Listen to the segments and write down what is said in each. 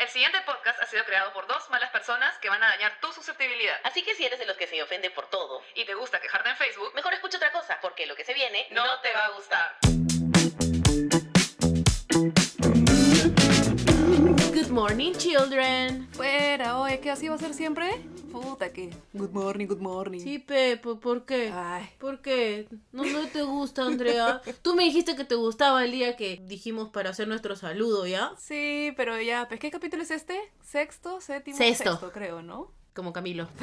El siguiente podcast ha sido creado por dos malas personas que van a dañar tu susceptibilidad. Así que si eres de los que se ofende por todo, Y te gusta quejarte en Facebook, mejor escucha otra cosa, porque lo que se viene no te va a gustar. Good morning, children. Fuera, oye, ¿qué así va a ser siempre? Puta que. Good morning, good morning. Sí, Pepo, ¿por qué? Ay. ¿Por qué? No, no te gusta, Andrea. Tú me dijiste que te gustaba el día que dijimos para hacer nuestro saludo, ¿ya? Sí, pero ya, pues ¿qué capítulo es este? ¿Sexto? ¿Séptimo? Sexto. creo, ¿no? Como Camilo.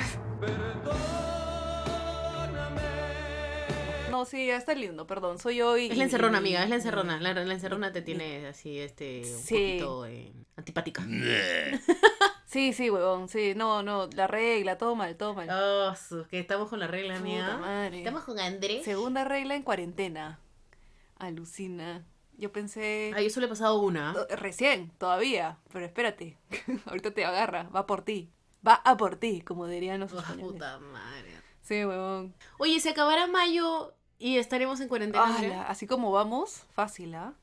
No, sí, está lindo, perdón. Soy yo y. Es la encerrona, y- amiga, es la encerrona. La, la encerrona te tiene así, este, un Sí. poquito eh, antipática. Sí, sí, huevón, sí. No, no, la regla, todo mal, todo mal. Oh, su- que estamos con la regla, madre. Estamos con Andrés. Segunda regla en cuarentena. Alucina. Yo pensé. Ay, yo solo he pasado una. To- Recién, todavía. Pero espérate. Ahorita te agarra. Va por ti. Va a por ti, como dirían los Oh, españoles. puta madre. Sí, huevón. Oye, se acabará mayo y estaremos en cuarentena. Ala, así como vamos, fácil, ¿ah?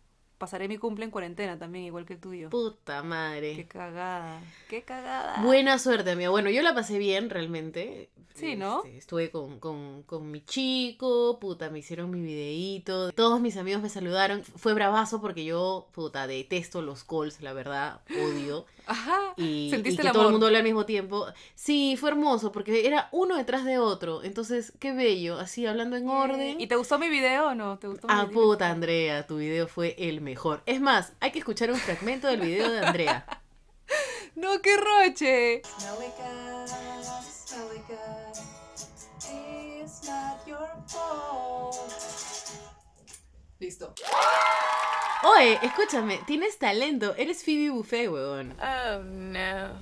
Pasaré mi cumple en cuarentena también, igual que el tuyo. Puta madre. Qué cagada. Qué cagada. Buena suerte, amiga. Bueno, yo la pasé bien, realmente. Sí, ¿no? Este, estuve con, con, con mi chico, puta, me hicieron mi videíto. Todos mis amigos me saludaron. Fue bravazo porque yo, puta, detesto los calls, la verdad, odio. Ajá. Y, Sentiste y que el todo el mundo habla al mismo tiempo. Sí, fue hermoso porque era uno detrás de otro. Entonces, qué bello, así hablando en orden. ¿Y te gustó mi video o no? ¿Te gustó mi Ah, video? puta, Andrea, tu video fue el mejor. Es más, hay que escuchar un fragmento del video de Andrea. No, qué roche. Smelly cat, smelly cat, it's not your fault. Listo. Oye, escúchame, tienes talento. Eres Phoebe Buffet, huevón. Oh no.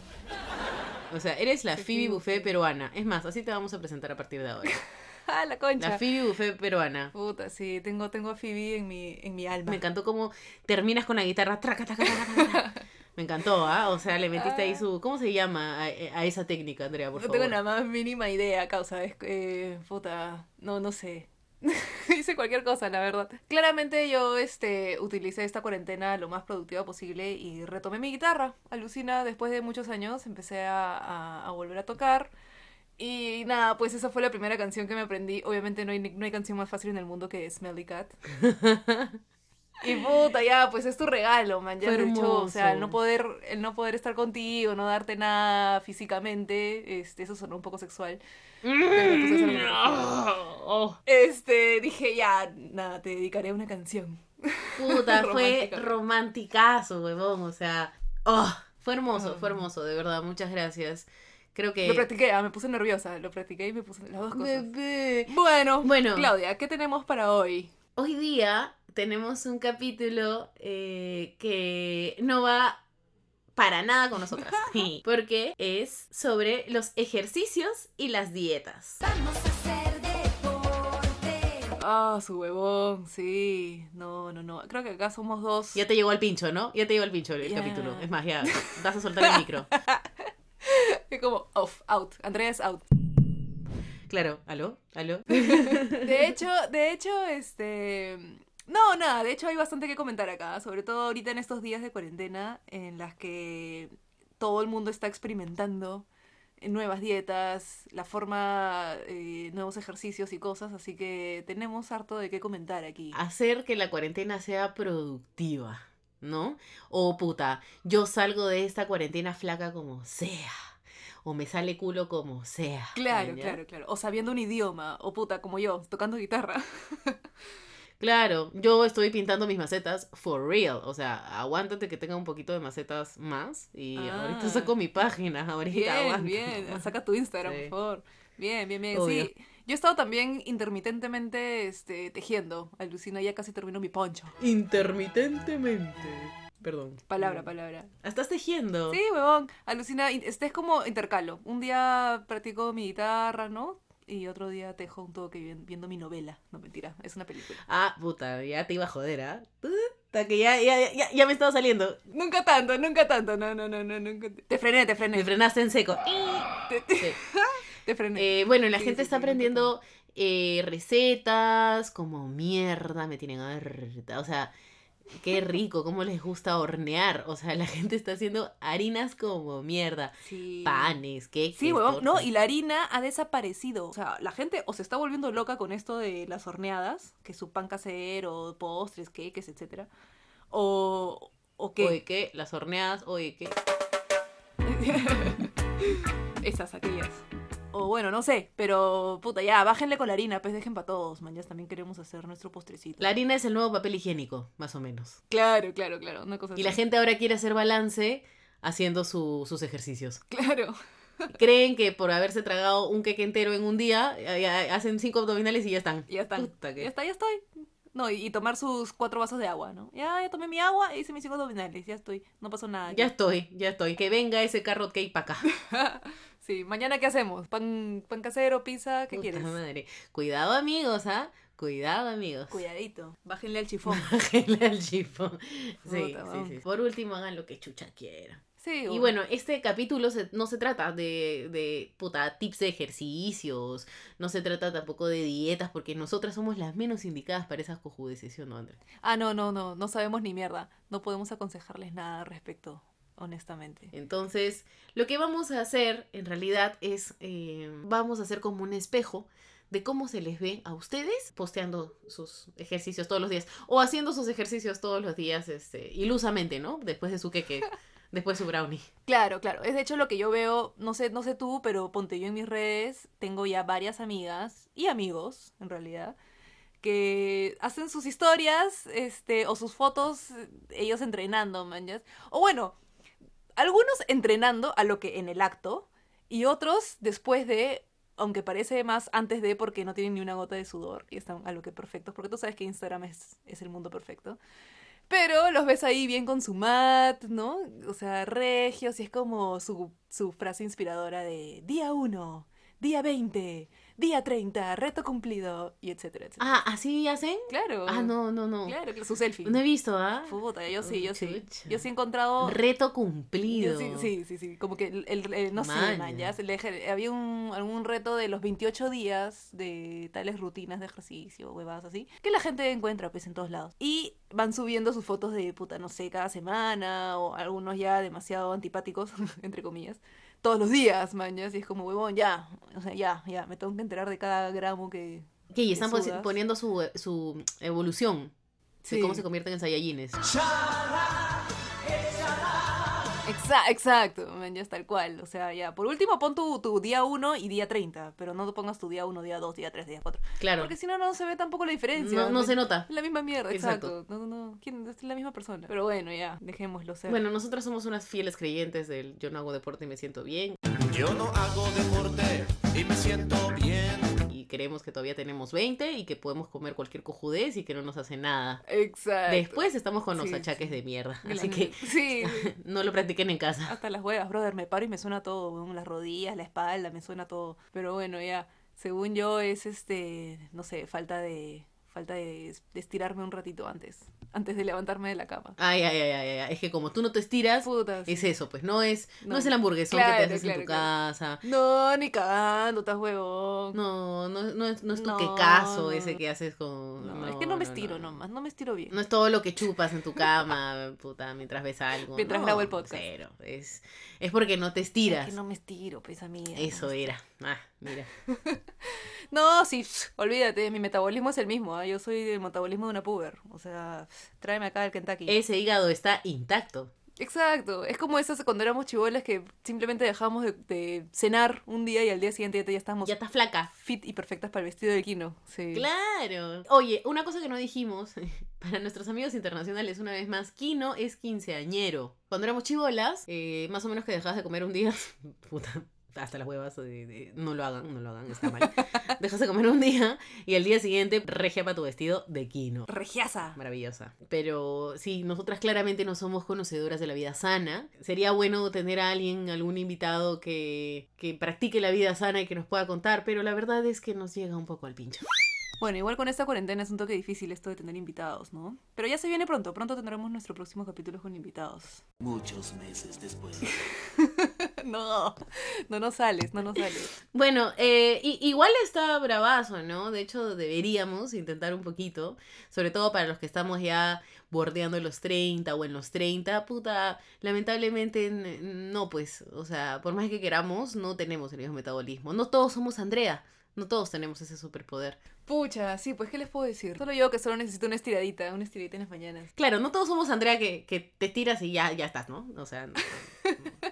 O sea, eres la Phoebe Buffet. peruana. Es más, así te vamos a presentar a partir de ahora. Ah, la concha. La Phoebe Buffet peruana. Puta, sí, tengo, tengo a Phoebe en mi, en mi alma. Me encantó cómo terminas con la guitarra. traca, taca, taca. Me encantó, ¿ah? O sea, le metiste ahí su... ¿Cómo se llama a, a esa técnica, Andrea, por no favor? tengo la más mínima idea, causa. Es, eh, puta, no, no sé. Hice cualquier cosa, la verdad. Claramente yo este, utilicé esta cuarentena lo más productiva posible y retomé mi guitarra. Alucina, después de muchos años empecé a, a- a volver a tocar. Y nada, pues esa fue la primera canción que me aprendí. Obviamente no hay, no hay canción más fácil en el mundo que Smelly Cat. Y puta, ya, pues es tu regalo, man. Ya hecho, o sea, el no poder, el no poder estar contigo, no darte nada físicamente, este, eso sonó un poco sexual. Pero pues lo que Oh, Este, dije, ya, nada, te dedicaré una canción. puta, fue romanticazo, huevón. O sea, oh, fue hermoso, Ah. fue hermoso, de verdad. Muchas gracias. Creo que... Lo practiqué, ah, me puse nerviosa, lo practiqué y me puse las dos cosas. Bebé. Bueno, Bueno. Claudia, ¿qué tenemos para hoy? Hoy día tenemos un capítulo eh, que no va para nada con nosotras. Porque es sobre los ejercicios y las dietas. Vamos a hacer deporte. Ah, su huevón, sí. No, no, no. Creo que acá somos dos. Ya te llegó al pincho, ¿no? Ya te llegó al pincho el capítulo. Es más, ya vas a soltar el micro. Es como off, out. Andrea es out. Claro, ¿aló? ¿Aló? De hecho, de hecho, este. No, nada, de hecho hay bastante que comentar acá, sobre todo ahorita en estos días de cuarentena en las que todo el mundo está experimentando nuevas dietas, la forma, eh, nuevos ejercicios y cosas, así que tenemos harto de qué comentar aquí. Hacer que la cuarentena sea productiva, ¿no? O puta, yo salgo de esta cuarentena flaca como sea. O me sale culo como sea. Claro, claro, claro. O sabiendo un idioma, o puta, como yo, tocando guitarra. Claro, yo estoy pintando mis macetas for real. O sea, aguántate que tenga un poquito de macetas más. Y Ah. ahorita saco mi página. Ahorita Bien, aguanta. bien. Saca tu Instagram, Sí. por favor. Bien, bien, bien. Obvio. Sí, yo he estado también intermitentemente este, tejiendo. Alucina, ya casi termino mi poncho. Intermitentemente. Perdón. Palabra, palabra. Estás tejiendo. Sí, huevón. Alucina, in- este es como intercalo. Un día practico mi guitarra, ¿no? Y otro día tejo un toque vi- viendo mi novela. No, mentira, es una película. Ah, puta, ya te iba a joder, ¿ah? Que ya, ya, ya, ya me estaba saliendo. Nunca tanto, nunca tanto. No, no, no, no, nunca. Te frené, te frené. Me frenaste en seco. Te, te- Sí. te frené. Eh, bueno, la Sí, gente sí, está aprendiendo eh, recetas como mierda, me tienen harta. O sea, Qué rico, cómo les gusta hornear. O sea, la gente está haciendo harinas como mierda. Sí. Panes, queques. Sí, huevón, no, y la harina ha desaparecido. O sea, la gente o se está volviendo loca con esto de las horneadas, que su pan casero, postres, queques, etcétera. O, o qué. Oye, ¿qué? Las horneadas, oye, ¿qué? Esas, aquellas. O bueno, no sé, pero puta, ya, bájenle con la harina, pues dejen para todos, man, ya también queremos hacer nuestro postrecito. La harina es el nuevo papel higiénico, más o menos. Claro, claro, claro, una cosa Y la gente ahora quiere hacer balance haciendo su- sus ejercicios. Claro. Creen que por haberse tragado un queque entero en un día, eh, eh, hacen cinco abdominales y ya están. Ya están. Puta Ya está, ya estoy. No, y, y tomar sus cuatro vasos de agua, ¿no? Ya, ya tomé mi agua, hice mis cinco abdominales, ya estoy, no pasó nada. Ya estoy, ya estoy. Que venga ese carrot cake para acá. sí, mañana ¿qué hacemos? ¿Pan, pan casero, pizza? ¿Qué Puta quieres? madre. Cuidado, amigos, ¿ah? Cuidado, amigos. Cuidadito, bájenle al chifón. Bájenle al chifón. Sí, Puta, sí, sí. Por último, hagan lo que chucha quieran. Sí, Y bueno, este capítulo se- no se trata de, de puta, tips de ejercicios, no se trata tampoco de dietas, porque nosotras somos las menos indicadas para esas cojudeces, ¿sí o no, André? Ah, no, no, no, no sabemos ni mierda. No podemos aconsejarles nada al respecto, honestamente. Entonces, lo que vamos a hacer en realidad es, eh, vamos a hacer como un espejo de cómo se les ve a ustedes posteando sus ejercicios todos los días o haciendo sus ejercicios todos los días este, ilusamente, ¿no? Después de su queque, después de su brownie. Claro, claro. Es de hecho lo que yo veo, no sé, no sé tú, pero ponte yo en mis redes, tengo ya varias amigas y amigos, en realidad, que hacen sus historias, este, o sus fotos, eh, ellos entrenando, manjas. O bueno, algunos entrenando a lo que en el acto, y otros después de, aunque parece más antes de porque no tienen ni una gota de sudor y están a lo que perfectos, porque tú sabes que Instagram es, el mundo perfecto. Pero los ves ahí bien con su mat, ¿no? O sea, regios, y es como su, su frase inspiradora de día 1, día 20, día 30, reto cumplido, y etcétera, etcétera. Ah, ¿así hacen? claro. Ah, no, no, no. Claro, su selfie. No he visto, ¿ah? Puta, yo sí, yo sí. Chucha. Yo sí he encontrado... Reto yo cumplido. sí, sí, sí, sí, como que el, el- el- no sé, Maña. man, ya se le había un, algún reto de los 28 días de tales rutinas de ejercicio, huevadas así, que la gente encuentra pues en todos lados. Y van subiendo sus fotos de puta, no sé, cada semana, o algunos ya demasiado antipáticos, entre comillas, todos los días, man, ya, así es como, huevón, ya, o sea, ya, ya, me tengo que enterar de cada gramo que... ¿Qué? Y están que sudas. poniendo su, su evolución. De Sí. cómo se convierten en Saiyajines. Exacto, man, ya es tal cual. O sea, ya, por último pon tu, tu día 1 y día 30, pero no te pongas tu día 1, día 2, día 3, día 4. Claro. Porque si no, no se ve tampoco la diferencia. No, no man. se nota. Es la misma mierda, Exacto. exacto. No, no, no. ¿Quién? Es la misma persona. Pero bueno, ya, dejémoslo ser. Bueno, nosotras somos unas fieles creyentes del yo no hago deporte y me siento bien. Yo no hago deporte y me siento bien. Y creemos que todavía tenemos 20 y que podemos comer cualquier cojudez y que no nos hace nada. Exacto. Después estamos con los Sí, achaques sí. de mierda. Así que Sí, no lo practiquen en casa. Hasta las huevas, brother, me paro y me suena todo, las rodillas, la espalda, me suena todo. Pero bueno, ya, según yo es este, no sé, falta de falta de, de estirarme un ratito antes, antes de levantarme de la cama. Ay, ay, ay, ay, ay. Es que como tú no te estiras, es eso, pues no es, no, No. es el hamburguesón que te Claro, haces en tu claro. casa. No, ni cagando, estás huevón. No, no, no es, no es tu no. ese que haces con... No, es que no me estiro nomás, no me estiro bien. No es todo lo que chupas en tu cama, puta, mientras ves algo. Mientras grabo el podcast. Cero. Es, es porque no te Es estiras. que no me estiro, pues amiga. Eso era. Ah, mira. No, sí, pff, olvídate, mi metabolismo es el mismo, ¿ah? yo soy del metabolismo de una puber. O sea, tráeme acá el Kentucky. Ese hígado está intacto. Exacto, es como esas cuando éramos chibolas que simplemente dejábamos de, de cenar un día y al día siguiente ya estábamos Ya está flaca. fit y perfectas para el vestido de Kino. Sí. Claro. Oye, una cosa que no dijimos, para nuestros amigos internacionales, una vez más, Kino es quinceañero. Cuando éramos chivolas, eh, más o menos que dejabas de comer un día, puta, hasta las huevas, de- de- no lo hagan, no lo hagan, está mal. Dejas de comer un día y al día siguiente regia para tu vestido de Kino. Regiasa. Maravillosa. Pero sí, nosotras claramente no somos conocedoras de la vida sana. Sería bueno tener a alguien, algún invitado que, que practique la vida sana y que nos pueda contar, pero la verdad es que nos llega un poco al pincho. Bueno, igual con esta cuarentena es un toque difícil esto de tener invitados, ¿no? Pero ya se viene pronto, pronto tendremos nuestro próximo capítulo con invitados. Muchos meses después. no, no nos sales, no nos sales. Bueno, eh, igual está bravazo, ¿no? De hecho, deberíamos intentar un poquito, sobre todo para los que estamos ya bordeando los 30 o en los 30, puta, lamentablemente no, pues, o sea, por más que queramos, no tenemos el mismo metabolismo. No todos somos Andrea, no todos tenemos ese superpoder. Pucha, sí, pues, ¿qué les puedo decir? Solo yo que solo necesito una estiradita, una estiradita en las mañanas. Claro, no todos somos Andrea que, que te tiras y ya, ya estás, ¿no? O sea, no,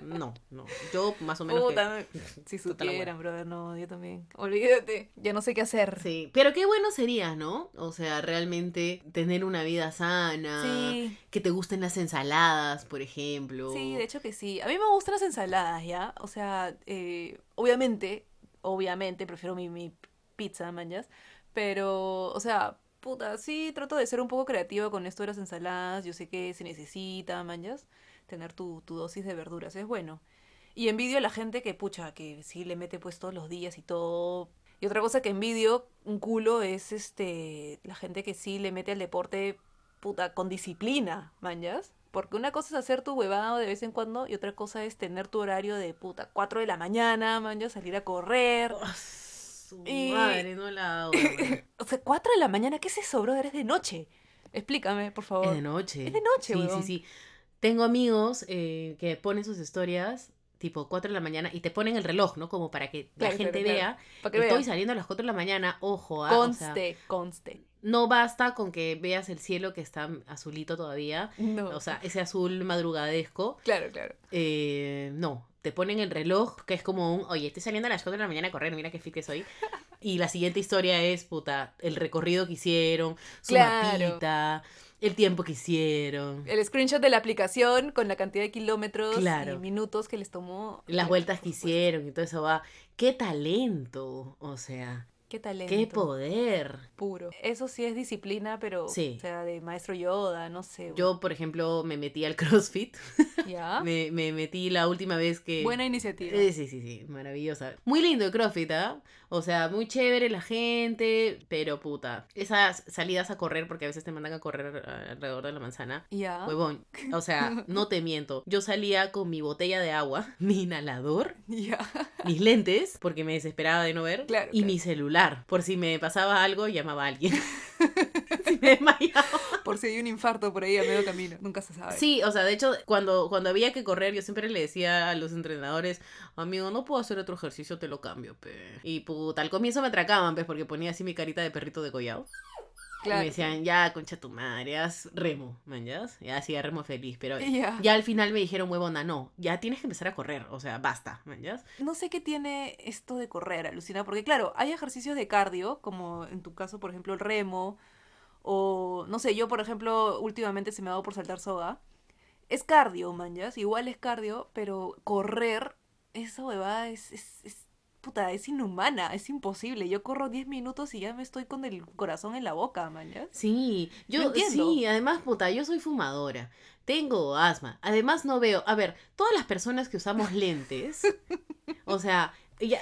no, no. Yo más o menos... que- Puta, si supieran, brother, no, yo también. Olvídate, ya no sé qué hacer. Sí, pero qué bueno sería, ¿no? O sea, realmente tener una vida sana, Sí, que te gusten las ensaladas, por ejemplo. sí, de hecho que sí. A mí me gustan las ensaladas, ¿ya? O sea, eh, obviamente, obviamente prefiero mi, mi pizza, manjas. Pero, o sea, puta, sí trato de ser un poco creativa con esto de las ensaladas. Yo sé que se necesita, manjas, tener tu, tu dosis de verduras, es bueno. Y envidio a la gente que, pucha, que sí le mete pues todos los días y todo. Y otra cosa que envidio un culo es este la gente que sí le mete al deporte, puta, con disciplina, manjas. Porque una cosa es hacer tu huevado de vez en cuando y otra cosa es tener tu horario de puta 4 de la mañana, manjas, salir a correr. Ah, su Y- madre, no la hago. O sea, 4 de la mañana, ¿qué es eso, brother? Es de noche. Explícame, por favor. es de noche. Es de noche, Sí, huevón. sí, sí. Tengo amigos eh, que ponen sus historias tipo 4 de la mañana y te ponen el reloj, ¿no? Como para que Claro, la gente claro, claro. vea. Para que Estoy saliendo a las 4 de la mañana, ojo, ah, o sea, Conste, conste. No basta con que veas el cielo que está azulito todavía. No. O sea, ese azul madrugadesco. claro, claro. Eh, no, te ponen el reloj, que es como un, oye, estoy saliendo a las 4 de la mañana a correr, mira qué fit que soy. Y la siguiente historia es, puta, el recorrido que hicieron, su Claro. mapita, el tiempo que hicieron, El screenshot de la aplicación con la cantidad de kilómetros Claro. y minutos que les tomó. las vueltas que hicieron y todo eso va. ¡Qué talento! O sea, Qué talento. qué poder. Puro. Eso sí es disciplina, pero. Sí. O sea, de maestro Yoda, no sé. Yo, por ejemplo, me metí al CrossFit. ¿Ya? Me, me metí la última vez que... Buena iniciativa. Eh, sí, sí, sí, maravillosa. Muy lindo el CrossFit, ¿ah? O sea, muy chévere la gente, pero puta. Esas salidas a correr, porque a veces te mandan a correr alrededor de la manzana. Ya. Huevón, o sea, no te miento. Yo salía con mi botella de agua, mi inhalador, mis lentes, porque me desesperaba de no ver, Claro, y claro. mi celular. Por si me pasaba algo, llamaba a alguien. si me desmayaba. Por si hay un infarto por ahí a medio camino. Nunca se sabe. Sí, o sea, de hecho, cuando, cuando había que correr, yo siempre le decía a los entrenadores, amigo, no puedo hacer otro ejercicio, te lo cambio, pe. Y puta, al comienzo me atracaban, pues, porque ponía así mi carita de perrito degollado. Claro. Y me decían, ya, concha tu madre, haz remo, ¿man? ya? Hacía remo feliz, pero Ya. ya al final me dijeron, huevona, no, ya tienes que empezar a correr, o sea, basta, ya? No sé qué tiene esto de correr, alucina, porque claro, hay ejercicios de cardio, como en tu caso, por ejemplo, el remo, o no sé, yo, por ejemplo, últimamente se me ha dado por saltar soga. Es cardio, manjas, igual es cardio, pero correr, esa huevada es, es, es, puta, es inhumana, es imposible. Yo corro 10 minutos y ya me estoy con el corazón en la boca, manjas. Sí, yo entiendo. sí, además, puta, yo soy fumadora. Tengo asma. Además no veo, a ver, todas las personas que usamos lentes, o sea,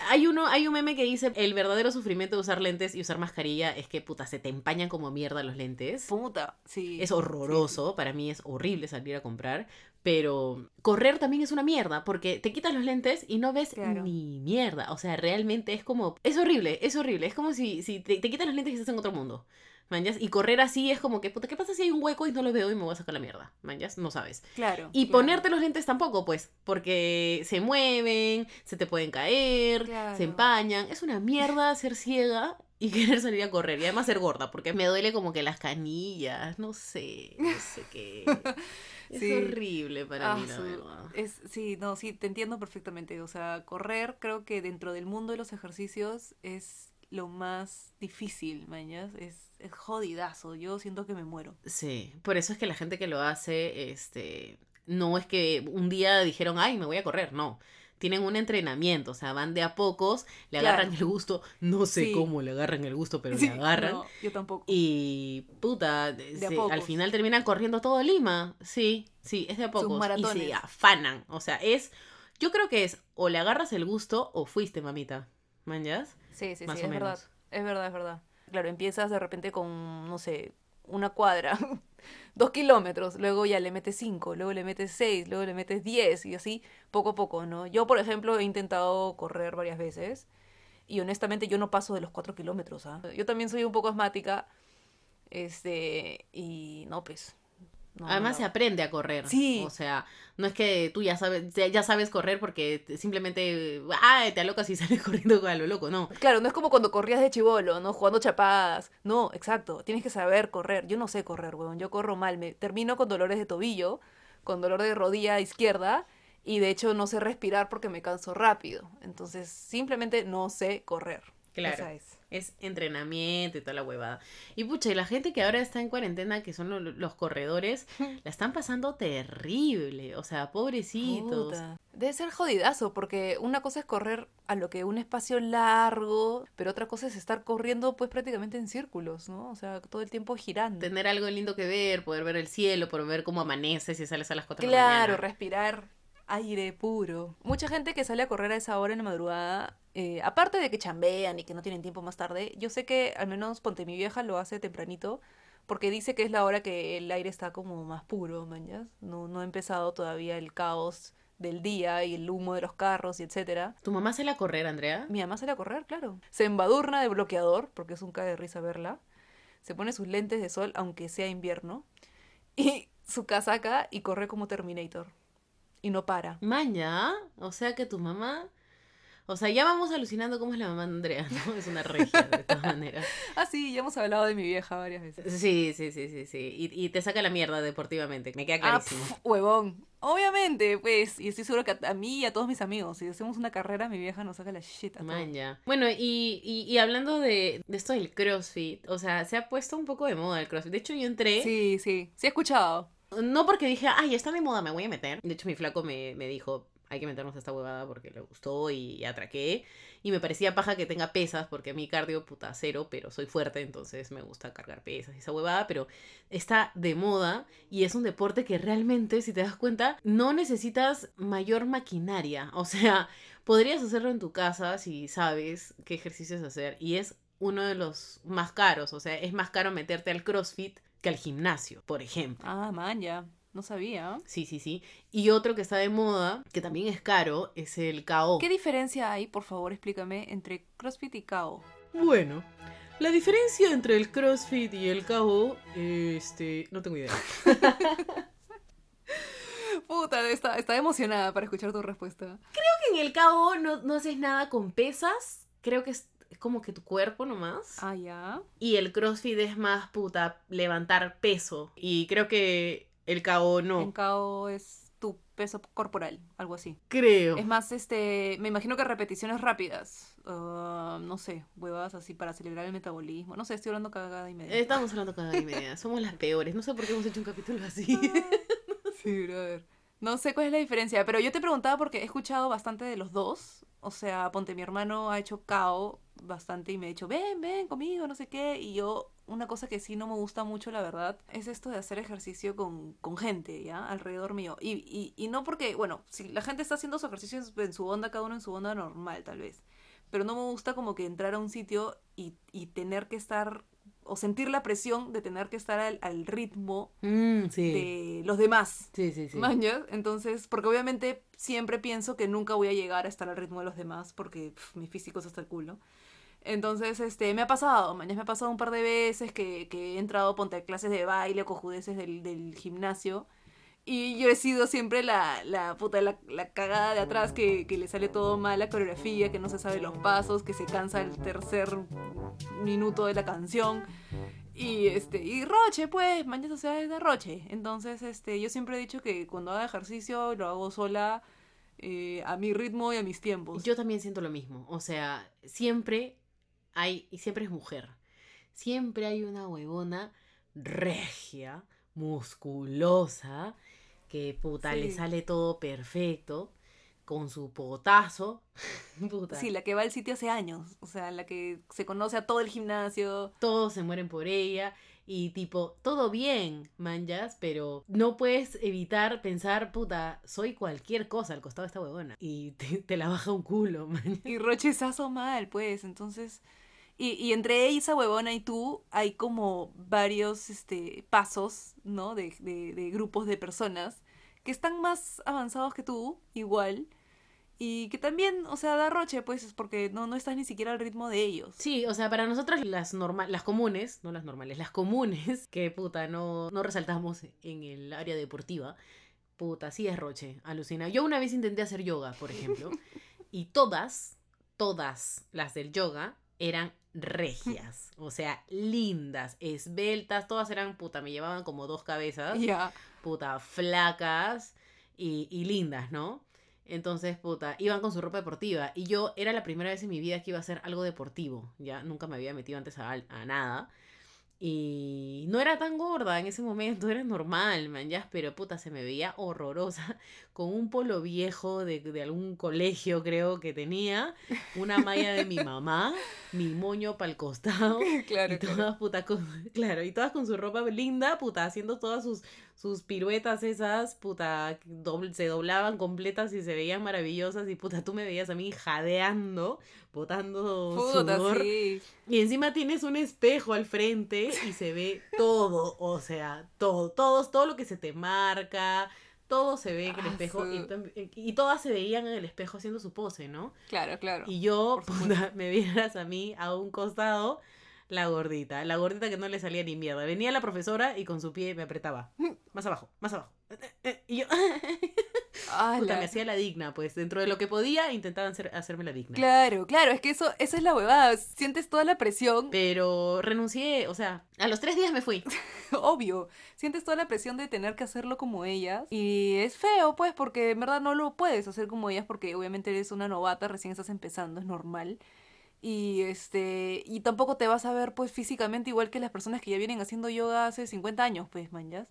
hay uno, hay un meme que dice el verdadero sufrimiento de usar lentes y usar mascarilla es que puta se te empañan como mierda los lentes. Puta, sí. Es horroroso, para mí es horrible salir a comprar, pero correr también es una mierda, porque te quitas los lentes y no ves Claro. ni mierda, o sea, realmente es como, es horrible, es horrible, es como si, si te, te quitas los lentes y estás en otro mundo, manjas, y correr así es como que, puta, ¿qué pasa si hay un hueco y no lo veo y me voy a sacar la mierda, manjas? No sabes. Claro. Y claro. ponerte los lentes tampoco, pues, porque se mueven, se te pueden caer, Claro. se empañan, es una mierda ser ciega y querer salir a correr y además ser gorda, porque me duele como que las canillas, no sé, no sé qué. Es Sí. horrible para Ah, mí, la verdad. Es, sí, no, sí, te entiendo perfectamente. O sea, correr creo que dentro del mundo de los ejercicios es lo más difícil, mañas. Es, es jodidazo. Yo siento que me muero. Sí, por eso es que la gente que lo hace, este, no es que un día dijeron, ay, me voy a correr, no. Tienen un entrenamiento, o sea, van de a pocos, le Claro. agarran el gusto, no sé Sí. cómo le agarran el gusto, pero Sí, le agarran. no, yo tampoco. Y puta, se- al final terminan corriendo todo Lima. Sí, sí, es de a pocos. Y maratones. se afanan. O sea, es. Yo creo que es o le agarras el gusto o fuiste, mamita. ¿Manjas? Sí, sí, más sí, o es verdad. Es verdad, es verdad. Claro, empiezas de repente con, no sé, una cuadra, dos kilómetros, luego ya le metes cinco, luego le metes seis, luego le metes diez y así poco a poco, ¿no? Yo, por ejemplo, he intentado correr varias veces y honestamente yo no paso de los cuatro kilómetros, ¿ah? Yo también soy un poco asmática, este, y no, pues... no, Además no. se aprende a correr. Sí. O sea, no es que tú ya sabes, ya sabes correr porque te- simplemente, ah, te alocas y sales corriendo a lo loco, no. Claro, no es como cuando corrías de chivolo, ¿no? Jugando chapadas. No, exacto. Tienes que saber correr. Yo no sé correr, weón. Yo corro mal. Me termino con dolores de tobillo, con dolor de rodilla izquierda. Y de hecho no sé respirar porque me canso rápido. Entonces, simplemente no sé correr. Claro. Esa es. Es entrenamiento y toda la huevada. Y pucha, y la gente que ahora está en cuarentena, que son lo- los corredores, la están pasando terrible. O sea, pobrecitos. Puta. Debe ser jodidazo, porque una cosa es correr a lo que un espacio largo, pero otra cosa es estar corriendo pues prácticamente en círculos, ¿no? O sea, todo el tiempo girando. Tener algo lindo que ver, poder ver el cielo, poder ver cómo amanece si sales a las 4 de la Claro, mañana. respirar aire puro. Mucha gente que sale a correr a esa hora en la madrugada, eh, aparte de que chambean y que no tienen tiempo más tarde, yo sé que al menos Ponte mi vieja lo hace tempranito, porque dice que es la hora que el aire está como más puro, mañas. No, no ha empezado todavía el caos del día y el humo de los carros y etcétera. ¿Tu mamá sale a correr, Andrea? Mi mamá sale a correr, claro. Se embadurna de bloqueador, porque es un cae de risa verla. Se pone sus lentes de sol, aunque sea invierno. Y su casaca y corre como Terminator. Y no para. Maña, o sea que tu mamá. O sea, ya vamos alucinando cómo es la mamá de Andrea, ¿no? Es una regia, de todas maneras. Ah, sí, ya hemos hablado de mi vieja varias veces. Sí, sí, sí, sí, sí. Y, y te saca la mierda deportivamente, me queda Ah, clarísimo. pf, huevón. Obviamente, pues. Y estoy seguro que a, a mí y a todos mis amigos, si hacemos una carrera, mi vieja nos saca la shit a. Maña. Bueno, y, y, y hablando de, de esto del CrossFit, o sea, se ha puesto un poco de moda el CrossFit. De hecho, yo entré, Sí, sí. Sí he escuchado. No porque dije, ay, está de moda, me voy a meter. De hecho, mi flaco me, me dijo, hay que meternos a esta huevada porque le gustó y atraqué. Y me parecía paja que tenga pesas, porque mi cardio, puta, cero, pero soy fuerte, entonces me gusta cargar pesas y esa huevada, pero está de moda y es un deporte que realmente, si te das cuenta, no necesitas mayor maquinaria. O sea, podrías hacerlo en tu casa si sabes qué ejercicios hacer y es uno de los más caros. O sea, es más caro meterte al CrossFit que al gimnasio, por ejemplo. Ah, man, ya. No sabía. Sí, sí, sí. Y otro que está de moda, que también es caro, es el KO. ¿Qué diferencia hay, por favor, explícame, entre CrossFit y KO? Bueno, la diferencia entre el CrossFit y el KO, este, no tengo idea. Puta, está, está emocionada para escuchar tu respuesta. En el KO no, no haces nada con pesas, creo que es como que tu cuerpo nomás. Ah, ya. Y el CrossFit es más, puta, levantar peso. Y creo que el KO no. En KO es tu peso corporal, algo así. Creo. Es más, este, me imagino que repeticiones rápidas. ah, no sé, huevas así para acelerar el metabolismo. No sé, estoy hablando cagada y media. Estamos hablando cada y media. Somos las peores. No sé por qué hemos hecho un capítulo así. Sí, brother. No sé cuál es la diferencia, pero yo te preguntaba porque he escuchado bastante de los dos. O sea, ponte, mi hermano ha hecho KO bastante y me ha dicho, ven, ven conmigo, no sé qué. Y yo, una cosa que sí no me gusta mucho, la verdad, es esto de hacer ejercicio con, con gente, ¿ya? Alrededor mío. Y, y, y no porque, bueno, si la gente está haciendo su ejercicio en su onda, cada uno en su onda normal, tal vez. Pero no me gusta como que entrar a un sitio y, y tener que estar, o sentir la presión de tener que estar al, al ritmo Mm, sí. de los demás. Sí, sí, sí. ¿Mañas? Entonces, porque obviamente siempre pienso que nunca voy a llegar a estar al ritmo de los demás porque pf, mi físico es hasta el culo. Entonces, este, me ha pasado, mañana me ha pasado un par de veces que, que he entrado, ponte clases de baile o cojudeces del, del gimnasio. Y yo he sido siempre la, la puta, la, cagada de atrás que, que le sale todo mal la coreografía, que no se sabe los pasos, que se cansa el tercer minuto de la canción. Y este, y Roche, pues, mañana sea, es de Roche. Entonces, este, yo siempre he dicho que cuando haga ejercicio lo hago sola, eh, a mi ritmo y a mis tiempos. Yo también siento lo mismo. O sea, siempre hay, y siempre es mujer. Siempre hay una huevona regia, musculosa, que puta, le sale todo perfecto, con su potazo. puta. Sí, la que va al sitio hace años. O sea, la que se conoce a todo el gimnasio. Todos se mueren por ella. Y tipo, todo bien, manjas, pero no puedes evitar pensar, puta, soy cualquier cosa al costado de esta huevona. Y te, te la baja un culo, man. Y Roche es aso mal, pues. Entonces. Y, y entre esa huevona y tú hay como varios este, pasos, ¿no? De, de, de grupos de personas que están más avanzados que tú, igual. Y que también, o sea, da roche, pues, es porque no, no estás ni siquiera al ritmo de ellos. Sí, o sea, para nosotras las normal, las comunes, no las normales, las comunes, que puta, no, no resaltamos en el área deportiva, puta, sí es roche, alucina. Yo una vez intenté hacer yoga, por ejemplo, y todas, todas las del yoga eran regias, o sea, lindas, esbeltas, todas eran, puta, me llevaban como dos cabezas, Ya. puta, flacas y, y lindas, ¿no? Entonces, puta, iban con su ropa deportiva. Y yo era la primera vez en mi vida que iba a hacer algo deportivo. Ya nunca me había metido antes a nada. Y no era tan gorda en ese momento, era normal, man, ya, pero puta, se me veía horrorosa, con un polo viejo de, de algún colegio, creo que tenía, una malla de mi mamá, mi moño para el costado, Claro, y claro. todas, puta, con, claro, y todas con su ropa linda, puta, haciendo todas sus, sus piruetas esas, puta, dobl- se doblaban completas y se veían maravillosas, y puta, tú me veías a mí jadeando, botando Puta, sudor, sí. y encima tienes un espejo al frente y se ve todo, o sea, todo, todos, todo lo que se te marca, todo se ve en el Ah, espejo, y, su- y todas se veían en el espejo haciendo su pose, ¿no? Claro, claro. Y yo, puta, me vieras a mí a un costado, la gordita, la gordita que no le salía ni mierda. Venía la profesora y con su pie me apretaba. Más abajo, más abajo. Y yo, puta, me hacía la digna, pues dentro de lo que podía intentaban hacer, hacerme la digna. Claro, claro, es que eso, esa es la huevada. Sientes toda la presión, Pero renuncié, o sea, a los tres días me fui. obvio. Sientes toda la presión de tener que hacerlo como ellas. Y es feo, pues, porque en verdad no lo puedes hacer como ellas, porque obviamente eres una novata, recién estás empezando, es normal. Y este, y tampoco te vas a ver, pues, físicamente igual que las personas que ya vienen haciendo yoga hace 50 años, pues, manjas.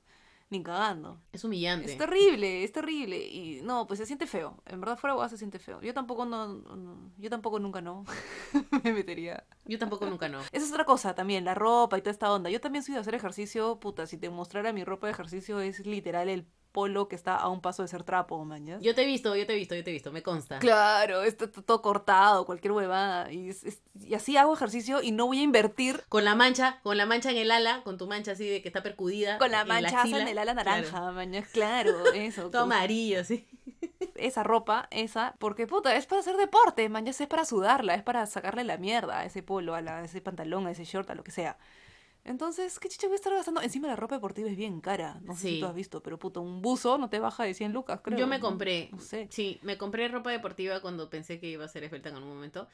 Ni cagando. Es humillante. Es terrible, es terrible. Y no, pues se siente feo. En verdad, fuera de se siente feo. Yo tampoco no, no- yo tampoco nunca no me metería. Yo tampoco nunca no. Esa es otra cosa también, la ropa y toda esta onda. Yo también soy de hacer ejercicio, puta, si te mostrara mi ropa de ejercicio es literal el polo que está a un paso de ser trapo, mañas. Yo te he visto, yo te he visto, yo te he visto, me consta. Claro, está todo cortado, cualquier huevada. Y, es- es- y así hago ejercicio y no voy a invertir Con la mancha, con la mancha en el ala, con tu mancha así de que está percudida. con la en axila. en el ala Claro. naranja, mañas. Claro, eso. Todo amarillo, sí. esa ropa, esa, porque puta, es para hacer deporte, man, es para sudarla, es para sacarle la mierda a ese polo, a, la- a ese pantalón, a ese short, a lo que sea. Entonces, ¿qué chicha voy a estar gastando? Encima la ropa deportiva es bien cara, no sé si Sí. tú has visto, pero puta, un buzo no te baja de 100 lucas, creo. Yo me ¿no? compré, No sé. sí, me compré ropa deportiva cuando pensé que iba a ser esbelta en algún momento.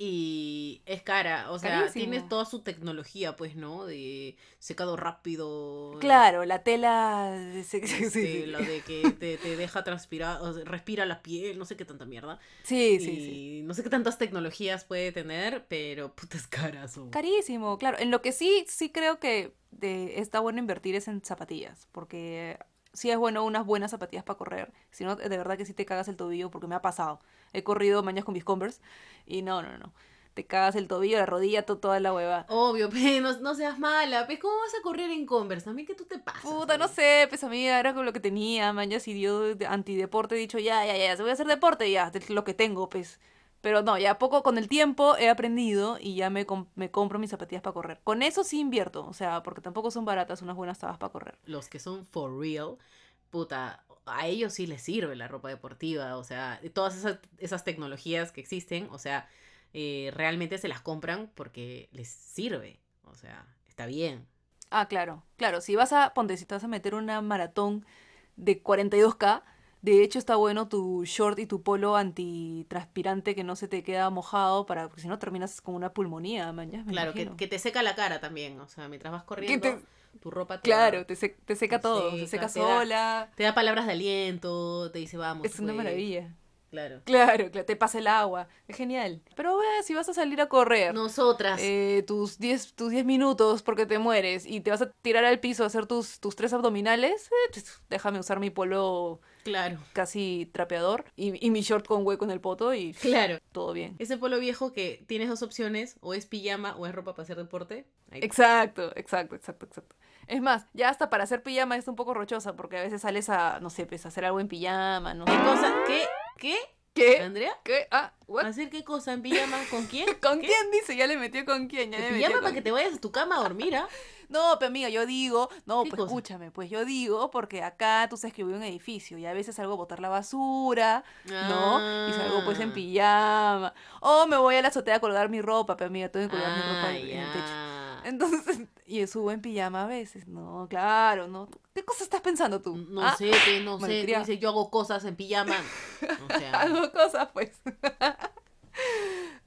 Y es cara, o sea, Carísimo. tienes toda su tecnología, pues, ¿no? De secado rápido. Claro, la tela... de- este, sí. lo de que te, te deja transpirar, o sea, respira la piel, no sé qué tanta mierda. Sí, y sí, sí. no sé qué tantas tecnologías puede tener, pero puta es cara su. Carísimo, claro. En lo que sí, sí creo que de- está bueno invertir es en zapatillas, porque sí es bueno unas buenas zapatillas para correr. Si no, de verdad que sí te cagas el tobillo, porque me ha pasado. He corrido mañas con mis Converse y no, no, no. Te cagas el tobillo, la rodilla, to- toda la hueva. Obvio, pe, no, no seas mala, pues, ¿cómo vas a correr en Converse? También que tú te pasas. Puta, no sé, pues amiga, era con lo que tenía, mañas, y de antideporte he dicho, ya, ya, ya, se voy a hacer deporte, ya, es lo que tengo, pues. Pero no, ya poco con el tiempo he aprendido y ya me, com- me compro mis zapatillas para correr. Con eso sí invierto, o sea, porque tampoco son baratas unas buenas tabas para correr. Los que son for real, puta, a ellos sí les sirve la ropa deportiva, o sea, todas esas, esas tecnologías que existen, o sea, eh, realmente se las compran porque les sirve, o sea, está bien. Ah, claro, claro, si vas a, ponte, si te vas a meter una maratón de 42K, de hecho está bueno tu short y tu polo antitranspirante que no se te queda mojado para, porque si no terminas con una pulmonía, mañana. Claro, que, que te seca la cara también, o sea, mientras vas corriendo, tu ropa te Claro, da, te, se- te seca todo, seca, se seca te da- sola. te da palabras de aliento, te dice vamos. Es una pues". maravilla. Claro. Claro, claro, te pasa el agua. Es genial. Pero ve, si vas a salir a correr Nosotras, eh, tus 10 tus 10 minutos porque te mueres y te vas a tirar al piso a hacer tus, tus tres abdominales, eh, pues, déjame usar mi polo claro, casi trapeador y, y mi short con hueco en el poto y claro. todo bien. Ese polo viejo que tienes dos opciones, o es pijama o es ropa para hacer deporte. ahí Exacto, exacto, exacto, exacto. Es más, ya hasta para hacer pijama es un poco rochosa porque a veces sales a, no sé, pues a hacer algo en pijama, no sé. ¿Qué cosa? ¿Qué? ¿Qué? ¿Qué? ¿Andrea? ¿Qué? Ah, what? ¿Hacer qué cosa? ¿En pijama? ¿Con quién? ¿Con ¿Qué? quién dice? Ya le metió con quién. Ya le ¿En metió pijama con- para que te vayas a tu cama a dormir, ¿ah? No, pero amiga, yo digo, no, ¿Qué pues cosa? escúchame, pues yo digo porque acá tú sabes que vivo en un edificio y a veces salgo a botar la basura, ¿no? Y salgo pues en Ah. pijama. O me voy a la azotea a colgar mi ropa, pero amiga, tengo que colgar mi ropa en en el techo. Entonces, y subo en pijama a veces. No, claro, no. ¿Qué cosa estás pensando tú? No ¿Ah? sé, no sé. tú dices, yo hago cosas en pijama. O sea, Hago cosas, pues.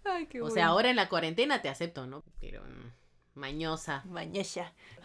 Ay, qué o bueno. sea, ahora en la cuarentena te acepto, ¿no? Pero mm, mañosa.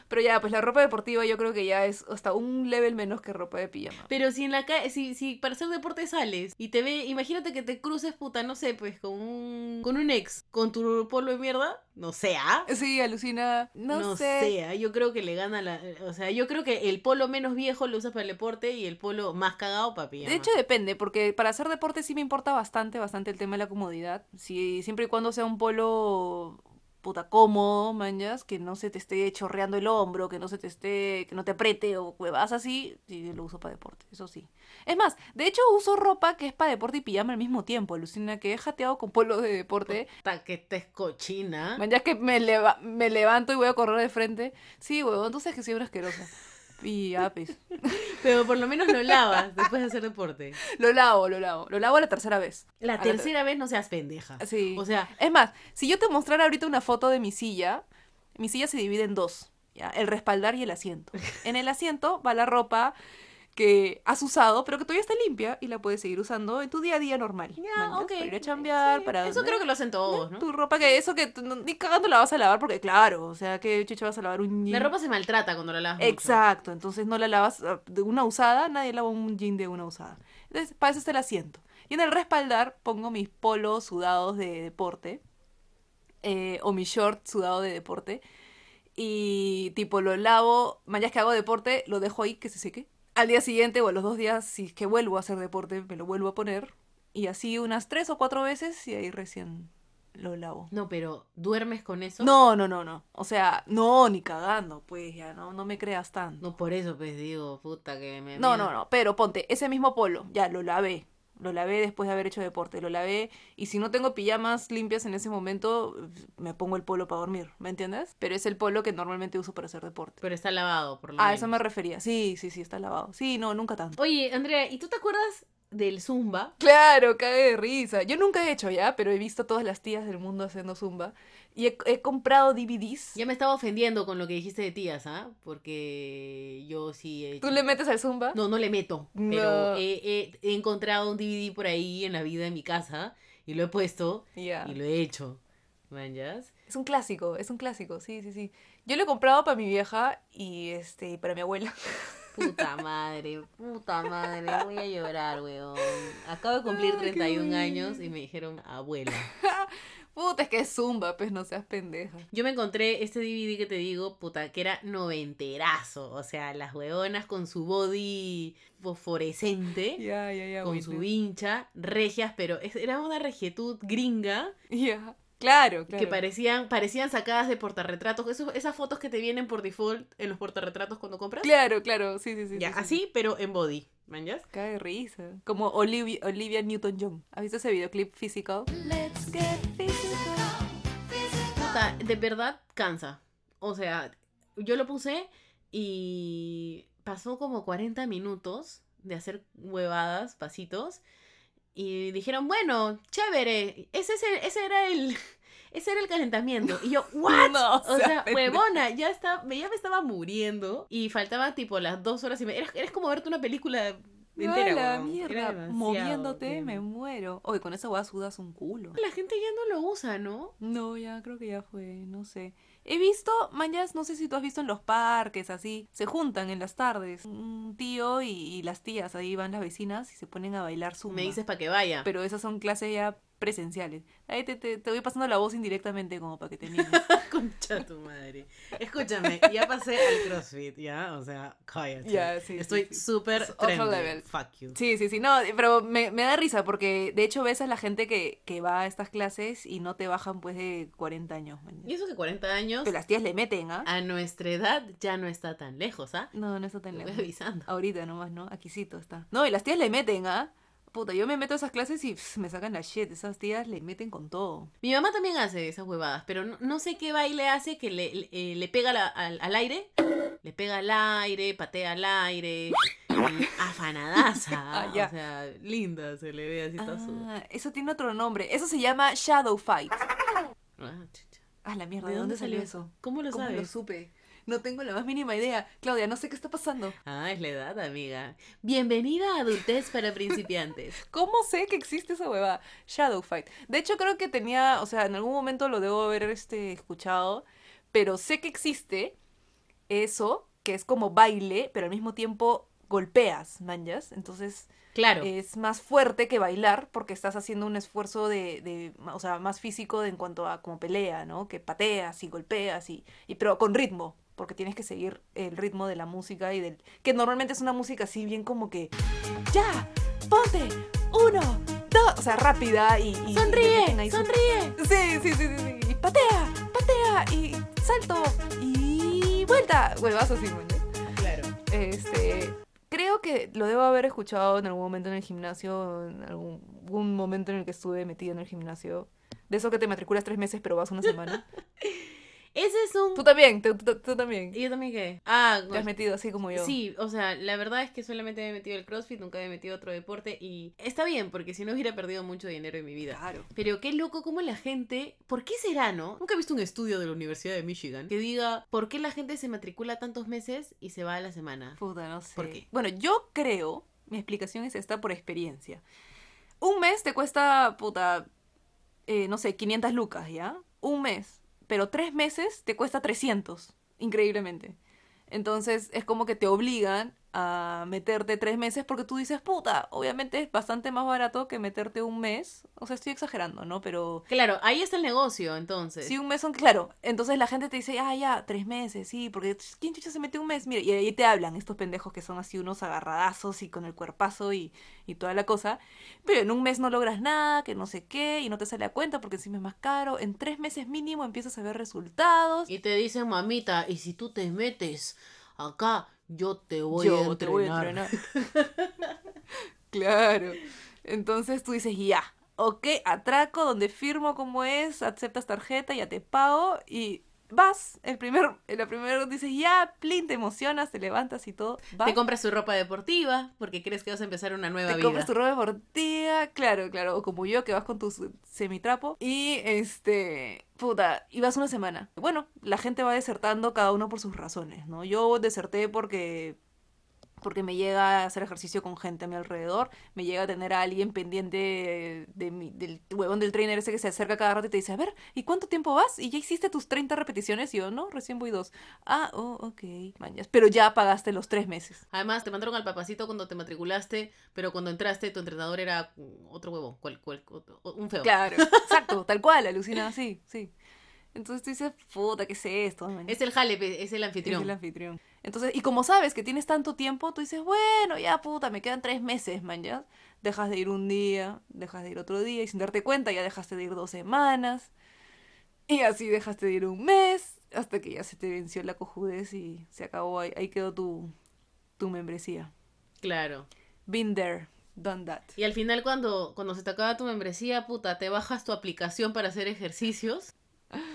Pero ya, pues la ropa deportiva yo creo que ya es hasta un level menos que ropa de pijama. Pero si en la calle, si, si para hacer deporte sales y te ve, imagínate que te cruces, puta, no sé, pues con un, con un ex, con tu polo de mierda, no sea. Sí, alucina. No, No, sé. sea, yo creo que le gana la. O sea, yo creo que el polo menos viejo lo usas para el deporte y el polo más cagado para pijama. De hecho depende, porque para hacer deporte sí me importa bastante, bastante el tema de la comodidad. Si, siempre y cuando sea un polo puta cómodo, manjas, que no se te esté chorreando el hombro, que no se te esté, que no te apriete o huevas así, sí lo uso para deporte, eso sí. Es más, de hecho uso ropa que es para deporte y pijama al mismo tiempo, alucina que he jateado con polos de deporte. Puta, que estés cochina. Manjas que me, leva- me levanto y voy a correr de frente. Sí, huevón, tú sabes que soy una asquerosa. Y ya, pues. Pero por lo menos lo lavas después de hacer deporte. Lo lavo, lo lavo. Lo lavo la tercera vez. La A la tercera vez no seas pendeja. Sí. O sea, Es más, si yo te mostrara ahorita una foto de mi silla, mi silla se divide en dos, ¿ya? El respaldar y el asiento. En el asiento va la ropa que has usado, pero que todavía está limpia y la puedes seguir usando en tu día a día normal. ya, ¿mañas? ok. Para ir a chambear, Sí, para... Eso creo que lo hacen todos, ¿no? Tu ropa que eso que ni cagando la vas a lavar porque claro, o sea, que chucha vas a lavar un jean. La ropa se maltrata cuando la lavas. mucho. Exacto, entonces no la lavas ah, de una usada, nadie lava un jean de una usada. Entonces, para eso está el asiento. Y en el respaldar pongo mis polos sudados de deporte, eh, o mi short sudado de deporte, y tipo lo lavo, mañana que hago deporte, lo dejo ahí que se seque. Al día siguiente o a los dos días, si es que vuelvo a hacer deporte, me lo vuelvo a poner. Y así unas tres o cuatro veces y ahí recién lo lavo. No, pero ¿duermes con eso? No, no, no, no. O sea, no, ni cagando, pues ya, no, no me creas tanto. No, por eso pues digo, puta que me... No, no, no, pero ponte, ese mismo polo, ya lo lavé. Lo lavé después de haber hecho deporte, lo lavé y si no tengo pijamas limpias en ese momento, me pongo el polo para dormir, ¿me entiendes? Pero es el polo que normalmente uso para hacer deporte. Pero está lavado, por lo A menos. eso me refería. Sí, sí, sí, está lavado. Sí, no, nunca tanto. Oye, Andrea, ¿y tú te acuerdas del Zumba? Claro, cae de risa. Yo nunca he hecho ya, pero he visto a todas las tías del mundo haciendo zumba y he, he comprado DVDs. Ya me estaba ofendiendo con lo que dijiste de tías, ¿ah? Porque yo sí he hecho... ¿Tú le metes al zumba? No, no le meto, No. pero he, he- he encontrado un DVD por ahí en la vida en mi casa y lo he puesto Ya. y lo he hecho. ¿Manjas? Es un clásico, es un clásico, sí, sí, sí. Yo lo he comprado para mi vieja y este para mi abuela. Puta madre, puta madre, voy a llorar, weón. Acabo de cumplir Ay, qué 31 bueno. años y me dijeron abuela. Puta, es que es zumba, pues no seas pendeja. Yo me encontré este DVD que te digo, puta, que era noventerazo. O sea, las huevonas con su body fosforescente, Ya, ya, ya. con su hincha, regias, pero es- era una regietud gringa Ya. Claro, claro. que parecían, parecían sacadas de portarretratos. Esos- esas fotos que te vienen por default en los portarretratos cuando compras. Claro, claro, sí, sí, sí. Ya, sí, sí. así, pero en body. ¿Manjas? Cae risa. Como Olivia, Olivia Newton-John. ¿Has visto ese videoclip physical? Let's get physical. Puta, de verdad cansa. O sea, yo lo puse y pasó como 40 minutos de hacer huevadas, pasitos. Y dijeron, bueno, chévere. Ese, es el- ese era el. Ese era el calentamiento. Y yo, ¿what? No, o sea, huevona, ya, está, me- ya me estaba muriendo. Y faltaba tipo las dos horas y media. Era como verte una película entera. ¡A la mierda! Moviéndote, bien. me muero. Oye, con esa hueá sudas un culo. La gente ya no lo usa, ¿no? No, ya creo que ya fue, no sé. He visto, mañas, no sé si tú has visto en los parques, así, se juntan en las tardes. Un tío y, y las tías, ahí van las vecinas y se ponen a bailar zumba. Me dices para que vaya. Pero esas son clases ya presenciales. Ahí te, te, te voy pasando la voz indirectamente como para que te animes. Concha tu madre. Escúchame, ya pasé al CrossFit, ¿ya? O sea, cállate. Ya, sí, Estoy sí, sí. súper otro trendy. level. Fuck you. Sí, sí, sí, no, pero me, me da risa porque de hecho ves a la gente que, que va a estas clases y no te bajan pues de 40 años. man. Y eso que 40 años, Pero las tías le meten, ¿ah? a nuestra edad ya no está tan lejos, ¿ah? No, no está tan Te voy lejos. avisando. Ahorita nomás, ¿no? Aquisito está. No, y las tías le meten, ¿ah? Puta, yo me meto a esas clases y pss, me sacan la shit. Esas tías le meten con todo. Mi mamá también hace esas huevadas, pero no, no sé qué baile hace que le, le, eh, le pega la- al, al aire, le pega al aire, patea al aire, y afanadaza. Ah, ya. O sea, linda se le ve así toda. Ah, eso tiene otro nombre. Eso se llama Shadow Fight. Ah, chucha. Ah, la mierda, ¿de, dónde salió eso? ¿Cómo lo ¿Cómo sabes? lo supe? No tengo la más mínima idea. Claudia, no sé qué está pasando. Ah, es la edad, amiga. Bienvenida a Adultez para principiantes. ¿Cómo sé que existe esa hueva? Shadow Fight. De hecho, creo que tenía, o sea, en algún momento lo debo haber este, escuchado, pero sé que existe eso, que es como baile, pero al mismo tiempo golpeas, manjas. Entonces Claro. es más fuerte que bailar porque estás haciendo un esfuerzo de, de, o sea, más físico de- en cuanto a como pelea, ¿no? Que pateas y golpeas y, y pero con ritmo, porque tienes que seguir el ritmo de la música y del que normalmente es una música así bien como que ya, ponte, uno, dos, o sea, rápida y, y- y le sonríe, sonríe. Sí, sí, sí, sí, sí. Y patea, patea y salto y vuelta, huevas así, ¿no? Claro. Este, creo que lo debo haber escuchado en algún momento en el gimnasio, en algún, algún momento en el que estuve metida en el gimnasio. De eso que te matriculas tres meses pero vas una semana. Ese es un... tú también, tú, tú- tú también. ¿Y yo también qué? Ah, Te has metido así como yo. Sí, o sea, la verdad es que solamente me he metido el CrossFit, nunca me he metido otro deporte y está bien, porque si no hubiera perdido mucho dinero en mi vida. Claro. Pero qué loco como la gente, ¿por qué será, no? Nunca he visto un estudio de la Universidad de Michigan que diga por qué la gente se matricula tantos meses y se va a la semana. Puta, no sé. ¿Por qué? Bueno, yo creo, mi explicación es esta por experiencia. Un mes te cuesta, puta, eh, no sé, 500 lucas, ¿ya? Un mes. Pero tres meses te cuesta 300, increíblemente. Entonces es como que te obligan a meterte tres meses porque tú dices, puta, obviamente es bastante más barato que meterte un mes. O sea, estoy exagerando, ¿no? Pero Claro, ahí está el negocio, entonces. si un mes son, claro, entonces la gente te dice, ah, ya, tres meses, sí, porque ¿quién chucha se mete un mes? Mira, y ahí te hablan estos pendejos que son así unos agarradazos y con el cuerpazo y, y toda la cosa. Pero en un mes no logras nada, que no sé qué, y no te sale a cuenta porque encima es más caro. En tres meses mínimo empiezas a ver resultados. Y te dicen, mamita, y si tú te metes acá, yo te voy Yo a entrenar. te voy a entrenar. claro. Entonces tú dices, ya, ok, atraco donde firmo como es, aceptas tarjeta, ya te pago y vas. El primer, la primera dices, ya, plin, te emocionas, te levantas y todo. Vas, Te compras tu ropa deportiva porque crees que vas a empezar una nueva te vida. compras tu ropa deportiva, claro, claro, o como yo que vas con tu semitrapo y este, puta, y vas una semana. Bueno, la gente va desertando cada uno por sus razones, ¿no? Yo deserté porque porque me llega a hacer ejercicio con gente a mi alrededor, me llega a tener a alguien pendiente de mi- del huevón del trainer ese que se acerca cada rato y te dice, a ver, ¿y cuánto tiempo vas? ¿Y ya hiciste tus 30 repeticiones? Y yo, no, recién voy dos. Ah, oh, ok, mañas. Pero ya pagaste los tres meses. Además, te mandaron al papacito cuando te matriculaste, pero cuando entraste, tu entrenador era otro huevo, cual, cual- otro- un feo. Claro, exacto, tal cual, alucina, sí, sí. Entonces tú dices, puta, ¿qué es esto? man? Es el jale, pe- es el Es anfitrión. el anfitrión. Entonces, y como sabes que tienes tanto tiempo, tú dices, bueno, ya puta, me quedan tres meses, man, ya. Dejas de ir un día, dejas de ir otro día, y sin darte cuenta ya dejaste de ir dos semanas. Y así dejaste de ir un mes, hasta que ya se te venció la cojudez y se acabó, ahí, ahí quedó tu, tu membresía. Claro. Been there, done that. Y al final, cuando, cuando se te acaba tu membresía, puta, te bajas tu aplicación para hacer ejercicios,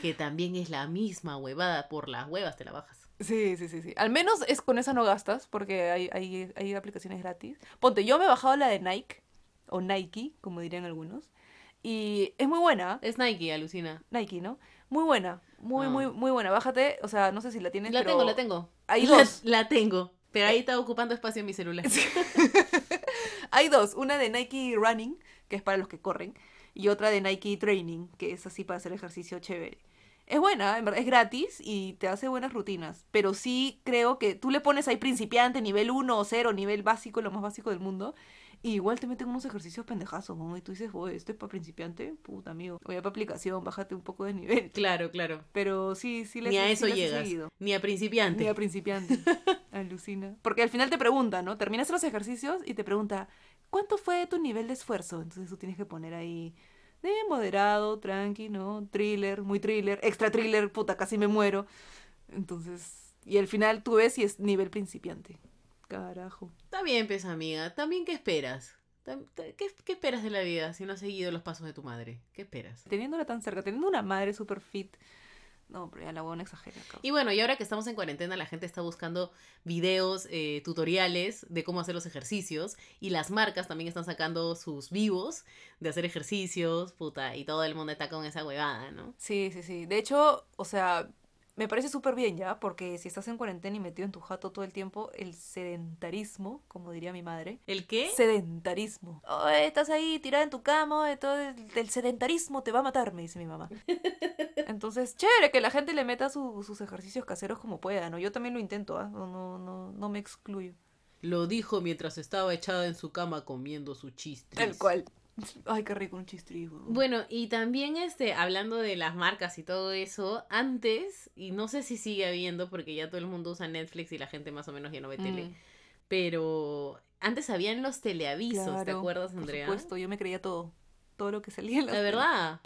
que también es la misma huevada, por las huevas te la bajas. Sí, sí, sí, sí. Al menos es con esa no gastas, porque hay, hay, hay aplicaciones gratis. Ponte, yo me he bajado la de Nike, o Nike, como dirían algunos, y es muy buena. Es Nike, alucina. Nike, ¿no? Muy buena, muy, Ah. muy, muy buena. Bájate, o sea, no sé si la tienes, La pero tengo, la tengo. Hay La- dos. La, tengo. Pero ahí está ocupando espacio en mi celular. Hay dos, una de Nike Running, que es para los que corren, y otra de Nike Training, que es así para hacer ejercicio chévere. Es buena, en verdad, es gratis y te hace buenas rutinas, pero sí creo que tú le pones ahí principiante, nivel 1 o 0, nivel básico, lo más básico del mundo, y igual te meten unos ejercicios pendejazos, ¿no? Y tú dices, oye, ¿esto es para principiante? Puta, amigo. Oye, para aplicación, bájate un poco de nivel. Claro, claro. Pero sí, sí les Ni a sí eso les llegas. seguido. Ni a principiante. Ni a principiante. Alucina. Porque al final te pregunta, ¿no? Terminas los ejercicios y te pregunta, ¿cuánto fue tu nivel de esfuerzo? Entonces tú tienes que poner ahí de moderado, tranqui, ¿no? Thriller, muy thriller, extra thriller, puta, casi me muero. Entonces, y al final tú ves si es nivel principiante. Carajo. Está bien, pues, amiga. También, ¿qué esperas? ¿Qué, qué esperas de la vida si no has seguido los pasos de tu madre? ¿Qué esperas? Teniéndola tan cerca, teniendo una madre super fit. No, pero ya la buena exagera. Y bueno, y ahora que estamos en cuarentena, la gente está buscando videos, eh, tutoriales de cómo hacer los ejercicios. Y las marcas también están sacando sus vivos de hacer ejercicios, puta. Y todo el mundo está con esa huevada, ¿no? Sí, sí, sí. De hecho, o sea, me parece súper bien ya, porque si estás en cuarentena y metido en tu jato todo el tiempo, el sedentarismo, como diría mi madre. ¿El qué? Sedentarismo. Oh, estás ahí tirada en tu cama, todo el, el sedentarismo te va a matar, me dice mi mamá. Entonces, chévere que la gente le meta su- sus ejercicios caseros como pueda, ¿no? Yo también lo intento, ¿ah? No, no, no, no me excluyo. Lo dijo mientras estaba echada en su cama comiendo su chistris. Tal cual. Ay, qué rico un chistri, weón. Bueno, y también este, hablando de las marcas y todo eso, antes, y no sé si sigue habiendo, porque ya todo el mundo usa Netflix y la gente más o menos ya no ve tele, Mm, pero antes habían los teleavisos, ¿te acuerdas, Andrea? Por supuesto, yo me creía todo. Todo lo que salía en la La verdad,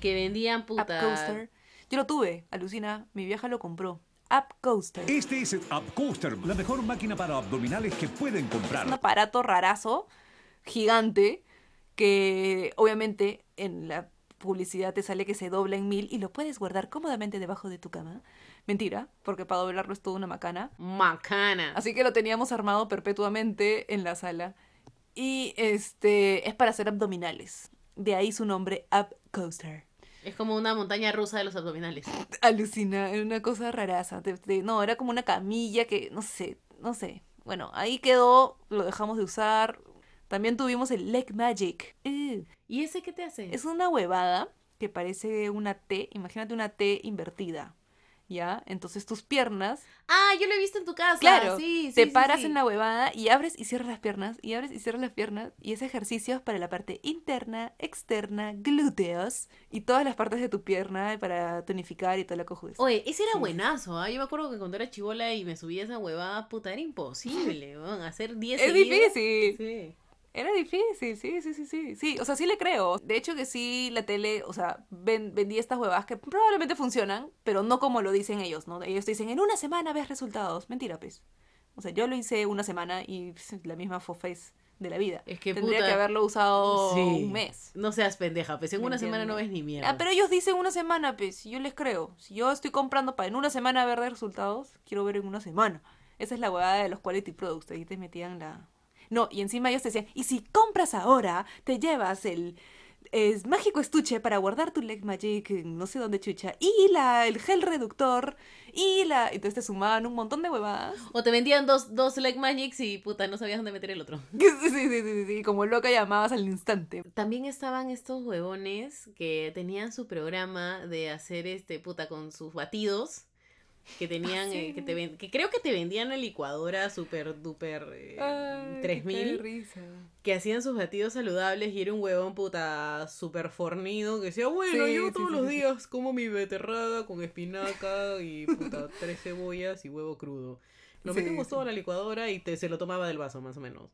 que vendían puta. Yo lo tuve, alucina, mi vieja lo compró. Up Coaster. Este es el Up Coaster, la mejor máquina para abdominales que pueden un comprar. aparato rarazo, gigante, que obviamente en la publicidad te sale que se dobla en mil y lo puedes guardar cómodamente debajo de tu cama. Mentira, porque para doblarlo es toda una macana. Macana. Así que lo teníamos armado perpetuamente en la sala. Y este es para hacer abdominales. De ahí su nombre, Up Coaster. Es como una montaña rusa de los abdominales. Alucina, era una cosa raraza. Te- te- no, era como una camilla que, no sé, no sé. Bueno, ahí quedó, lo dejamos de usar. También tuvimos el Leg Magic. Uh, ¿Y ese qué te hace? es una huevada que parece una T. Imagínate una T invertida. ¿Ya? Entonces tus piernas, Ah, yo lo he visto en tu casa. claro, sí, sí, te sí, paras sí. en la huevada y abres y cierras las piernas, y abres y cierras las piernas, y ese ejercicio es para la parte interna, externa, glúteos, y todas las partes de tu pierna para tonificar y toda la cojudez. Oye, ese era buenazo, ¿ah? Yo me acuerdo que cuando era chivola y me subía esa huevada, puta, era imposible, weón, hacer 10 Es seguidas. difícil. Sí. Era difícil, sí, sí, sí, sí. Sí, o sea, sí le creo. De hecho que sí, la tele, o sea, ven, vendí estas huevas que probablemente funcionan, pero no como lo dicen ellos, ¿no? Ellos te dicen, en una semana ves resultados. Mentira, pues. O sea, yo lo hice una semana y la misma foface de la vida. Es que Tendría puta, que haberlo usado sí. un mes. No seas pendeja, pues en ¿Me una semana no ves ni mierda. Ah, pero ellos dicen una semana, pues, yo les creo. Si yo estoy comprando para en una semana ver resultados, quiero ver en una semana. Esa es la huevada de los quality products. Ahí te metían la. No, y encima ellos te decían, y si compras ahora, te llevas el es mágico estuche para guardar tu leg magic, no sé dónde chucha, y la, el gel reductor, y la. Entonces te sumaban un montón de huevadas. O te vendían dos, dos Leg Magics y puta, no sabías dónde meter el otro. Sí, sí, sí, sí, sí, sí, como loca llamabas al instante. También estaban estos huevones que tenían su programa de hacer este puta con sus batidos. Que tenían, eh, que, te ven- que creo que te vendían la licuadora super duper eh, Ay, qué 3000. risa. que hacían sus batidos saludables y era un huevón puta super fornido que decía, bueno, Sí, yo sí, todos los días como mi beterrada con espinaca y puta tres cebollas y huevo crudo. Lo metimos todo en la licuadora y te, se lo tomaba del vaso más o menos.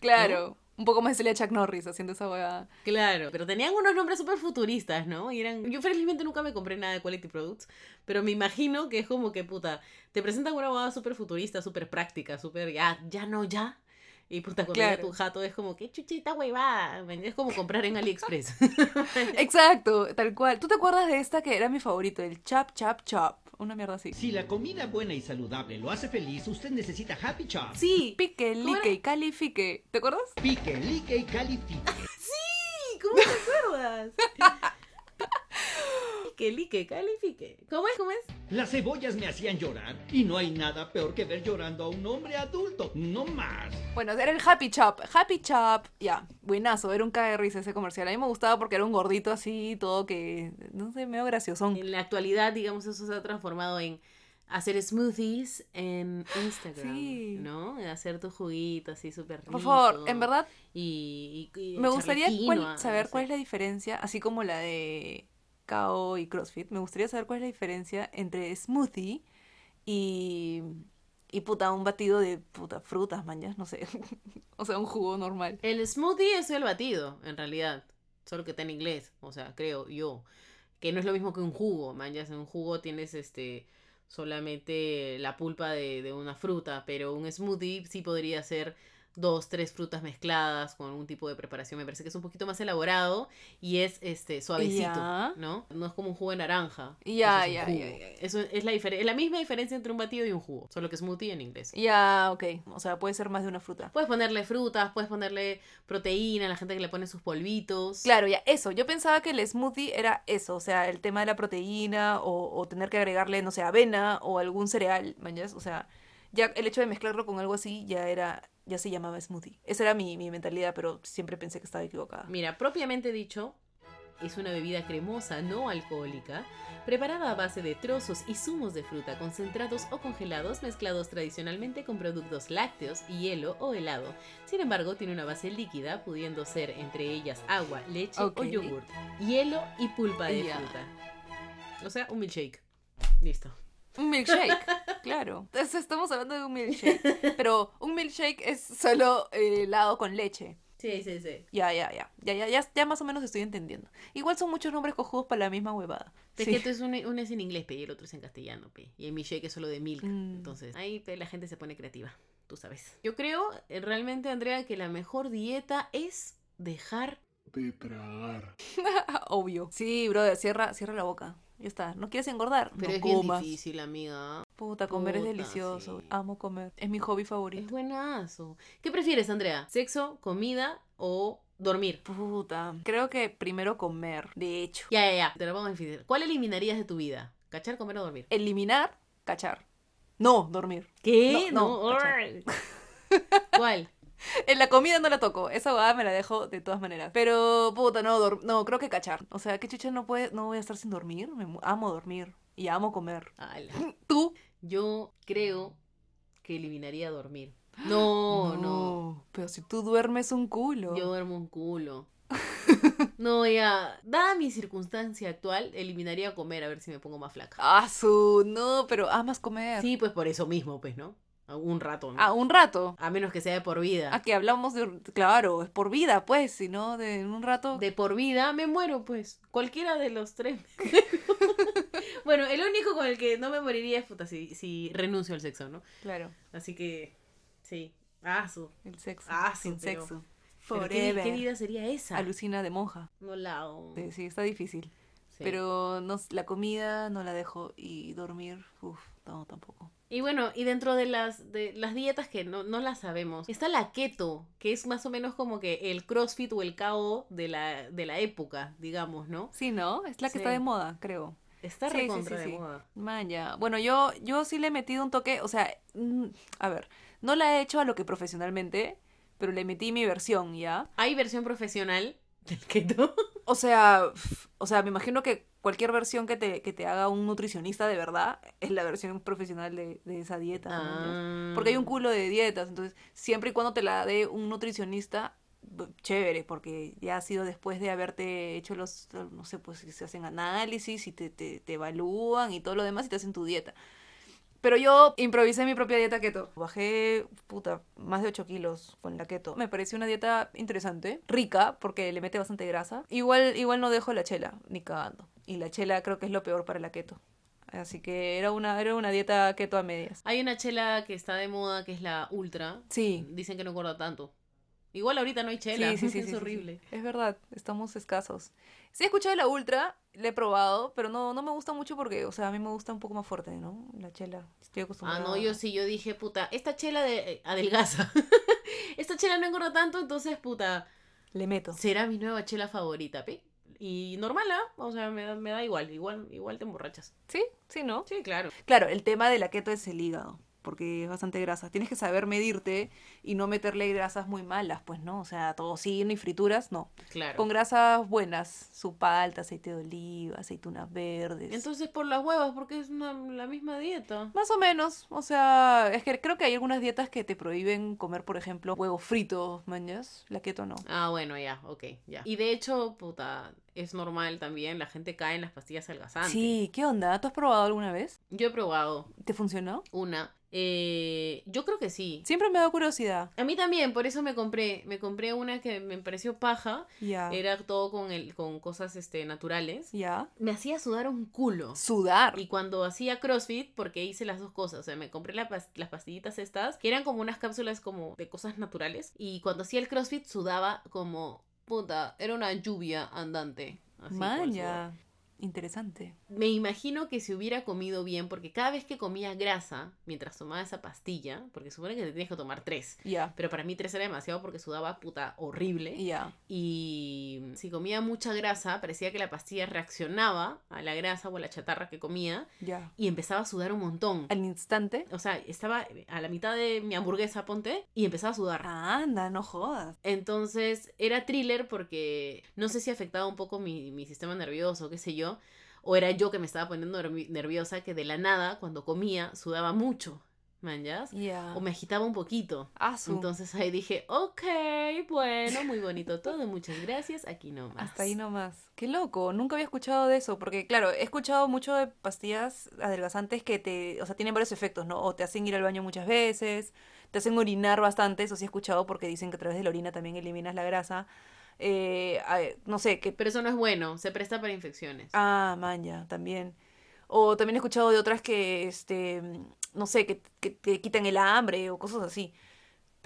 Claro, un poco más salía Chuck Norris haciendo esa huevada. Claro, pero tenían unos nombres súper futuristas, ¿no? Y eran... Yo felizmente nunca me compré nada de Quality Products, pero me imagino que es como que, puta, te presentan una boda súper futurista, súper práctica, súper, ya, ya no, ya. Y puta, cuando Claro. tu jato es como, qué chuchita huevada. Es como comprar en AliExpress. Exacto, tal cual. ¿Tú te acuerdas de esta que era mi favorito? El Chap Chap Chop. Una mierda así. Si la comida buena y saludable lo hace feliz, usted necesita Happy Chop. sí, Pique, ¿Cómo lique y califique. ¿Te acuerdas? Pique, lique y califique. ¿cómo te acuerdas? que lique, califique. ¿Cómo es? ¿Cómo es? Las cebollas me hacían llorar y no hay nada peor que ver llorando a un hombre adulto. No más. Bueno, era el Happy Chop. Happy Chop, ya, buenazo. Era un de risa ese comercial. A mí me gustaba porque era un gordito así, todo que, no sé, medio graciosón. En la actualidad, digamos, eso se ha transformado en hacer smoothies en Instagram, Sí. ¿no? En hacer tu juguito así súper rico. Por favor, en verdad, Y, y- y me gustaría cuál- saber no cuál es la diferencia, así como la de Y CrossFit. Me gustaría saber cuál es la diferencia entre smoothie y, y puta, un batido de puta frutas, mañas, no sé. o sea, un jugo normal. El smoothie es el batido, en realidad. Solo que está en inglés, o sea, creo yo. Que no es lo mismo que un jugo, man. Ya en un jugo tienes este solamente la pulpa de, de una fruta, pero un smoothie sí podría ser dos, tres frutas mezcladas con un tipo de preparación. Me parece que es un poquito más elaborado y es este suavecito. ¿no? No es como un jugo de naranja. Ya, ya, ya. Eso es la, es la misma diferencia entre un batido y un jugo, solo que smoothie en inglés. Ya, ok. O sea, puede ser más de una fruta. Puedes ponerle frutas, puedes ponerle proteína, la gente que le pone sus polvitos. Claro, ya, eso. Yo pensaba que el smoothie era eso, o sea, el tema de la proteína o, o tener que agregarle, no sé, avena o algún cereal, ¿mañas? O sea, ya el hecho de mezclarlo con algo así ya era, ya se llamaba smoothie. Esa era mi, mi mentalidad, pero siempre pensé que estaba equivocada. Mira, propiamente dicho, es una bebida cremosa no alcohólica, preparada a base de trozos y zumos de fruta concentrados o congelados mezclados tradicionalmente con productos lácteos, hielo o helado. Sin embargo, tiene una base líquida, pudiendo ser entre ellas agua, leche Ok. o yogurt, hielo y pulpa de fruta. O sea, un milkshake. Listo. Un milkshake, claro. Entonces estamos hablando de un milkshake. Pero un milkshake es solo eh, helado con leche. Sí, sí, sí. Ya, ya, ya. Ya, ya, ya, ya más o menos estoy entendiendo. Igual son muchos nombres cojudos para la misma huevada. Es Sí. que esto es un, uno es en inglés, pe, y el otro es en castellano, pe. Y el milkshake es solo de milk. Mm. Entonces, ahí pe, la gente se pone creativa. Tú sabes. Yo creo eh, realmente, Andrea, que la mejor dieta es dejar. Obvio. Sí, brother, cierra, cierra la boca. Ya está. ¿No quieres engordar? Pero no es bien comas. difícil, amiga. Puta, comer es delicioso. sí. Amo comer. Es mi hobby Es favorito. buenazo. ¿Qué prefieres, Andrea? ¿Sexo, comida o dormir? Puta. Creo que primero comer. De hecho. Ya, ya, ya. Te lo vamos a definir. ¿Cuál eliminarías de tu vida? ¿Cachar, comer o dormir? Eliminar, cachar. No, dormir. ¿Qué? No, no. ¿Cuál? En la comida no la toco. Esa huevada me la dejo de todas maneras. Pero, puta, no, no, creo que cachar. O sea, ¿qué chucha no puede, no voy a estar sin dormir? Me amo dormir. Y amo comer. Ala. ¿Tú? Yo creo que eliminaría dormir. No, no. Pero si tú duermes un culo. Yo duermo un culo. No, ya. Dada mi circunstancia actual, eliminaría comer a ver si me pongo más flaca. Ah, su, no, pero amas comer. Sí, pues por eso mismo, pues, ¿no? Un rato, ¿no? Ah, un rato. A menos que sea de por vida. Aquí hablamos de. Claro, es por vida, pues, si no, de un rato. De por vida me muero, pues. Cualquiera de los tres. bueno, el único con el que no me moriría es puta si, si renuncio al sexo, ¿no? Claro, Así que, sí. Ah, su. el sexo. Ah, sin su, pero- sexo. Pero ¿qué, Forever. qué vida sería esa? Alucina de monja. No la hago. Sí, sí, está difícil. Sí. Pero no, la comida no la dejo y dormir, uff, no, tampoco. Y bueno, y dentro de las, de las dietas que no, no las sabemos, está la keto, que es más o menos como que el CrossFit o el KO de la, de la época, digamos, ¿no? Sí, ¿no? Es la que Sí. está de moda, creo. Está Sí, recontra de moda. Man, ya. Bueno, yo, yo sí le he metido un toque, o sea, a ver, no la he hecho a lo que profesionalmente, pero le metí mi versión, ¿ya? ¿Hay versión profesional del keto? O sea, o sea, me imagino que cualquier versión que te, que te haga un nutricionista de verdad es la versión profesional de, de esa dieta. ¿no? Ah. Porque hay un culo de dietas, entonces siempre y cuando te la dé un nutricionista, chévere, porque ya ha sido después de haberte hecho los, no sé, pues si se hacen análisis y te, te, te evalúan y todo lo demás y te hacen tu dieta. Pero yo improvisé mi propia dieta keto. Bajé, puta, más de 8 kilos con la keto. Me pareció una dieta interesante, rica, porque le mete bastante grasa. Igual, igual no dejo la chela, ni cagando. Y la chela creo que es lo peor para la keto. Así que era una, era una dieta keto a medias. Hay una chela que está de moda que es la Ultra. Sí, Dicen que no engorda tanto. Igual ahorita no hay chela. Sí, sí, sí, es horrible. Es verdad, estamos escasos. Sí he escuchado la Ultra, la he probado, pero no, no me gusta mucho porque, o sea, a mí me gusta un poco más fuerte, ¿no? La chela. Estoy Ah, acostumbrada. no, yo sí, yo dije, puta, esta chela de eh, adelgaza. esta chela no engorda tanto, entonces, puta, Le meto. será mi nueva chela favorita, ¿pi? Y normal, ¿ah? O sea, me da, me da igual, igual, igual te emborrachas. ¿Sí? Sí, ¿no? Sí, claro. Claro, el tema de la keto es el hígado, porque es bastante grasa. Tienes que saber medirte y no meterle grasas muy malas, pues, ¿no? O sea, tocino y frituras, no. Claro. Con grasas buenas, su palta, aceite de oliva, aceitunas verdes. Entonces, por las huevas, porque es una- la misma dieta. Más o menos, o sea, es que creo que hay algunas dietas que te prohíben comer, por ejemplo, huevos fritos, mañas, la keto no. Ah, bueno, ya, ok, ya. Y de hecho, puta, es normal también, la gente cae en las pastillas algazantes. Sí, ¿qué onda? ¿Tú has probado alguna vez? Yo he probado ¿Te funcionó? una. Eh, yo creo que sí. Siempre me da curiosidad. A mí también, por eso me compré, me compré una que me pareció paja. Ya. Era todo con el, con cosas este, naturales. Ya. Me hacía sudar un culo. Sudar. Y cuando hacía CrossFit, porque hice las dos cosas, o sea, me compré la las pastillitas estas, que eran como unas cápsulas como de cosas naturales. Y cuando hacía el CrossFit sudaba como, puta, era una lluvia andante. así. Interesante. Me imagino que si hubiera comido bien, porque cada vez que comía grasa, mientras tomaba esa pastilla, porque supone que te tienes que tomar tres. Ya. Pero para mí tres era demasiado porque sudaba puta horrible. Ya. Y si comía mucha grasa, parecía que la pastilla reaccionaba a la grasa o a la chatarra que comía Ya. y empezaba a sudar un montón. Al instante. O sea, estaba a la mitad de mi hamburguesa, ponte, y empezaba a sudar. Anda, no jodas. Entonces era thriller porque no sé si afectaba un poco mi, mi sistema nervioso, qué sé yo, o era yo que me estaba poniendo nervi- nerviosa que de la nada, cuando comía, sudaba mucho, ¿manjas? O me agitaba un poquito. Asu. Entonces ahí dije, ok, bueno, muy bonito todo, muchas gracias, aquí nomás. Hasta ahí nomás. Qué loco, nunca había escuchado de eso, porque claro, he escuchado mucho de pastillas adelgazantes que te, o sea, tienen varios efectos, ¿no? O te hacen ir al baño muchas veces, te hacen orinar bastante, eso sí he escuchado porque dicen que a través de la orina también eliminas la grasa. Eh, no sé, que... Pero eso no es bueno, se presta para infecciones. Ah, maña, también. O también he escuchado de otras que, este, no sé, que, que te quitan el hambre o cosas así.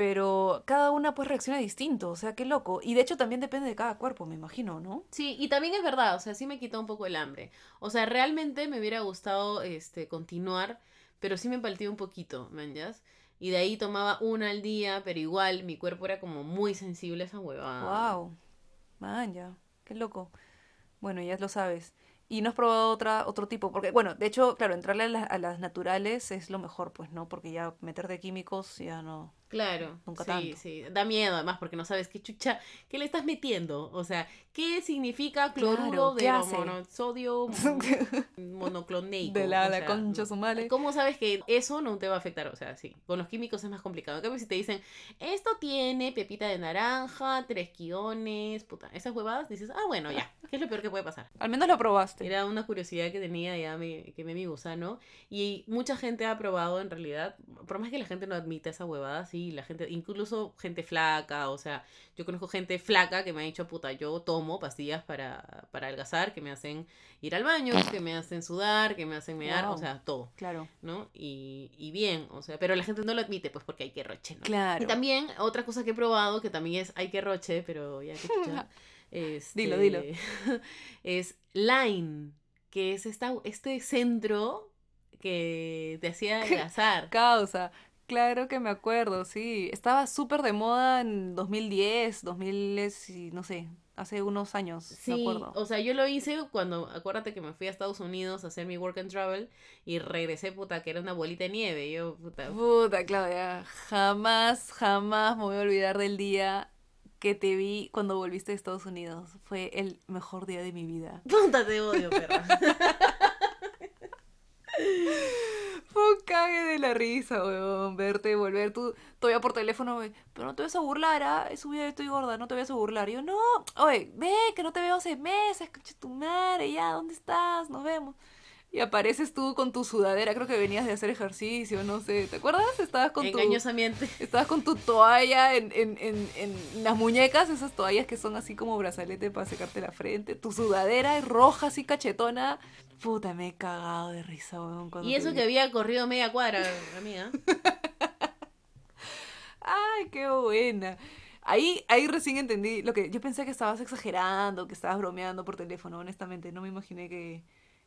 Pero cada una pues reacciona distinto, o sea, qué loco. Y de hecho también depende de cada cuerpo, me imagino, ¿no? Sí, y también es verdad, o sea, sí me quitó un poco el hambre. O sea, realmente me hubiera gustado este continuar, pero sí me palteó un poquito, ¿manjas? Y de ahí tomaba una al día, pero igual mi cuerpo era como muy sensible a esa huevada. Wow. Man, ya. Qué loco. Bueno, ya lo sabes. Y no has probado otra, otro tipo, porque, bueno, de hecho, claro, entrarle a, a las naturales es lo mejor, pues, ¿no? Porque ya meterte químicos ya no. Claro, Nunca sí, tanto. sí, da miedo además porque no sabes qué chucha, qué le estás metiendo, o sea, qué significa cloruro Claro, ¿qué de hace? monosodio monocloneico. De la, o la sea, concha no. su madre. ¿Cómo sabes que eso no te va a afectar? O sea, sí, con los químicos es más complicado. En cambio, si te dicen, esto tiene pepita de naranja, tres quiones, puta, esas huevadas, dices, ah, bueno, ya, ¿qué es lo peor que puede pasar? Al menos lo probaste. Era una curiosidad que tenía ya me, que me mi gusano. Y mucha gente ha probado en realidad, por más que la gente no admita esa huevada, sí, la gente, incluso gente flaca, o sea, yo conozco gente flaca que me ha dicho, puta, yo tomo pastillas para, para adelgazar, que me hacen ir al baño, que me hacen sudar, que me hacen mear, Wow. o sea, todo, Claro. ¿no? Y, y bien, o sea, pero la gente no lo admite, pues porque hay que roche, ¿no? Claro. Y también otra cosa que he probado, que también es hay que roche, pero ya que este, Dilo, dilo. Es Line, que es esta, este centro que te hacía adelgazar. Causa. Claro que me acuerdo, sí. Estaba súper de moda en 2010, 2000, y no sé, hace unos años, me Sí, acuerdo. o sea, yo lo hice cuando, acuérdate que me fui a Estados Unidos a hacer mi work and travel y regresé, puta, que era una bolita de nieve. Yo, puta, Puta, Claudia, jamás, jamás me voy a olvidar del día que te vi cuando volviste de Estados Unidos. Fue el mejor día de mi vida. puta, te odio, perra. Un cague de la risa, weón, verte, volver, tú todavía por teléfono, güey, pero no te vas a burlar, ¿ah? He subido, estoy gorda, no te vas a burlar. Y yo, no, oye, ve, que no te veo hace meses, escucha tu madre, ya, ¿dónde estás? Nos vemos. Y apareces tú con tu sudadera, creo que venías de hacer ejercicio, no sé, ¿te acuerdas? Estabas con tu... Engañosamente. Estabas con tu toalla en, en, en, en las muñecas, esas toallas que son así como brazalete para secarte la frente. Tu sudadera roja, así cachetona. Puta, me he cagado de risa, weón. Y eso que había corrido media cuadra, amiga. Ay, qué buena. Ahí, ahí recién entendí lo que yo pensé que estabas exagerando, que estabas bromeando por teléfono, honestamente. No me imaginé que,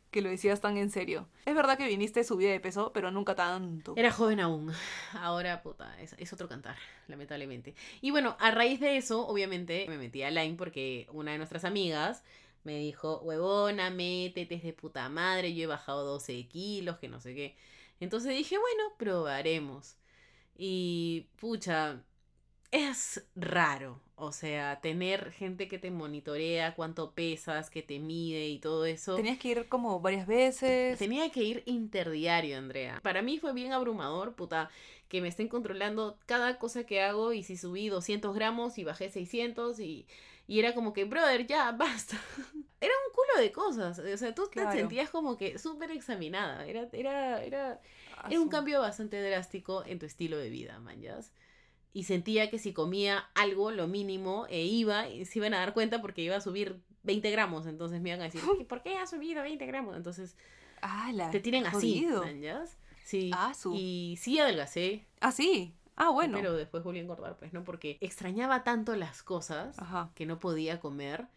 que lo decías tan en serio. Es verdad que viniste subida de peso, pero nunca tanto. Era joven aún. Ahora, puta, es, es otro cantar, lamentablemente. Y bueno, a raíz de eso, obviamente, me metí a Line porque una de nuestras amigas me dijo, huevona, métete, es de puta madre, yo he bajado 12 kilos, que no sé qué. Entonces dije, bueno, probaremos. Y, pucha, es raro. O sea, tener gente que te monitorea cuánto pesas, que te mide y todo eso. Tenías que ir como varias veces. Tenía que ir interdiario, Andrea. Para mí fue bien abrumador, puta, que me estén controlando cada cosa que hago y si subí 200 gramos y bajé 600 y, y era como que, brother, ya, basta. Era un culo de cosas. O sea, tú Claro. te sentías como que súper examinada. Era, era, era, Ah, era un cambio bastante drástico en tu estilo de vida, manjas. Y sentía que si comía algo, lo mínimo, e iba, y se iban a dar cuenta porque iba a subir 20 gramos. Entonces me iban a decir, "¿Y ¿por qué has subido 20 gramos? Entonces te tienen así, manjas. Sí. Ah, su- Y sí adelgacé, Ah, sí. Ah, bueno. pero después volví a engordar, pues, ¿no? Porque extrañaba tanto las cosas Ajá. que no podía comer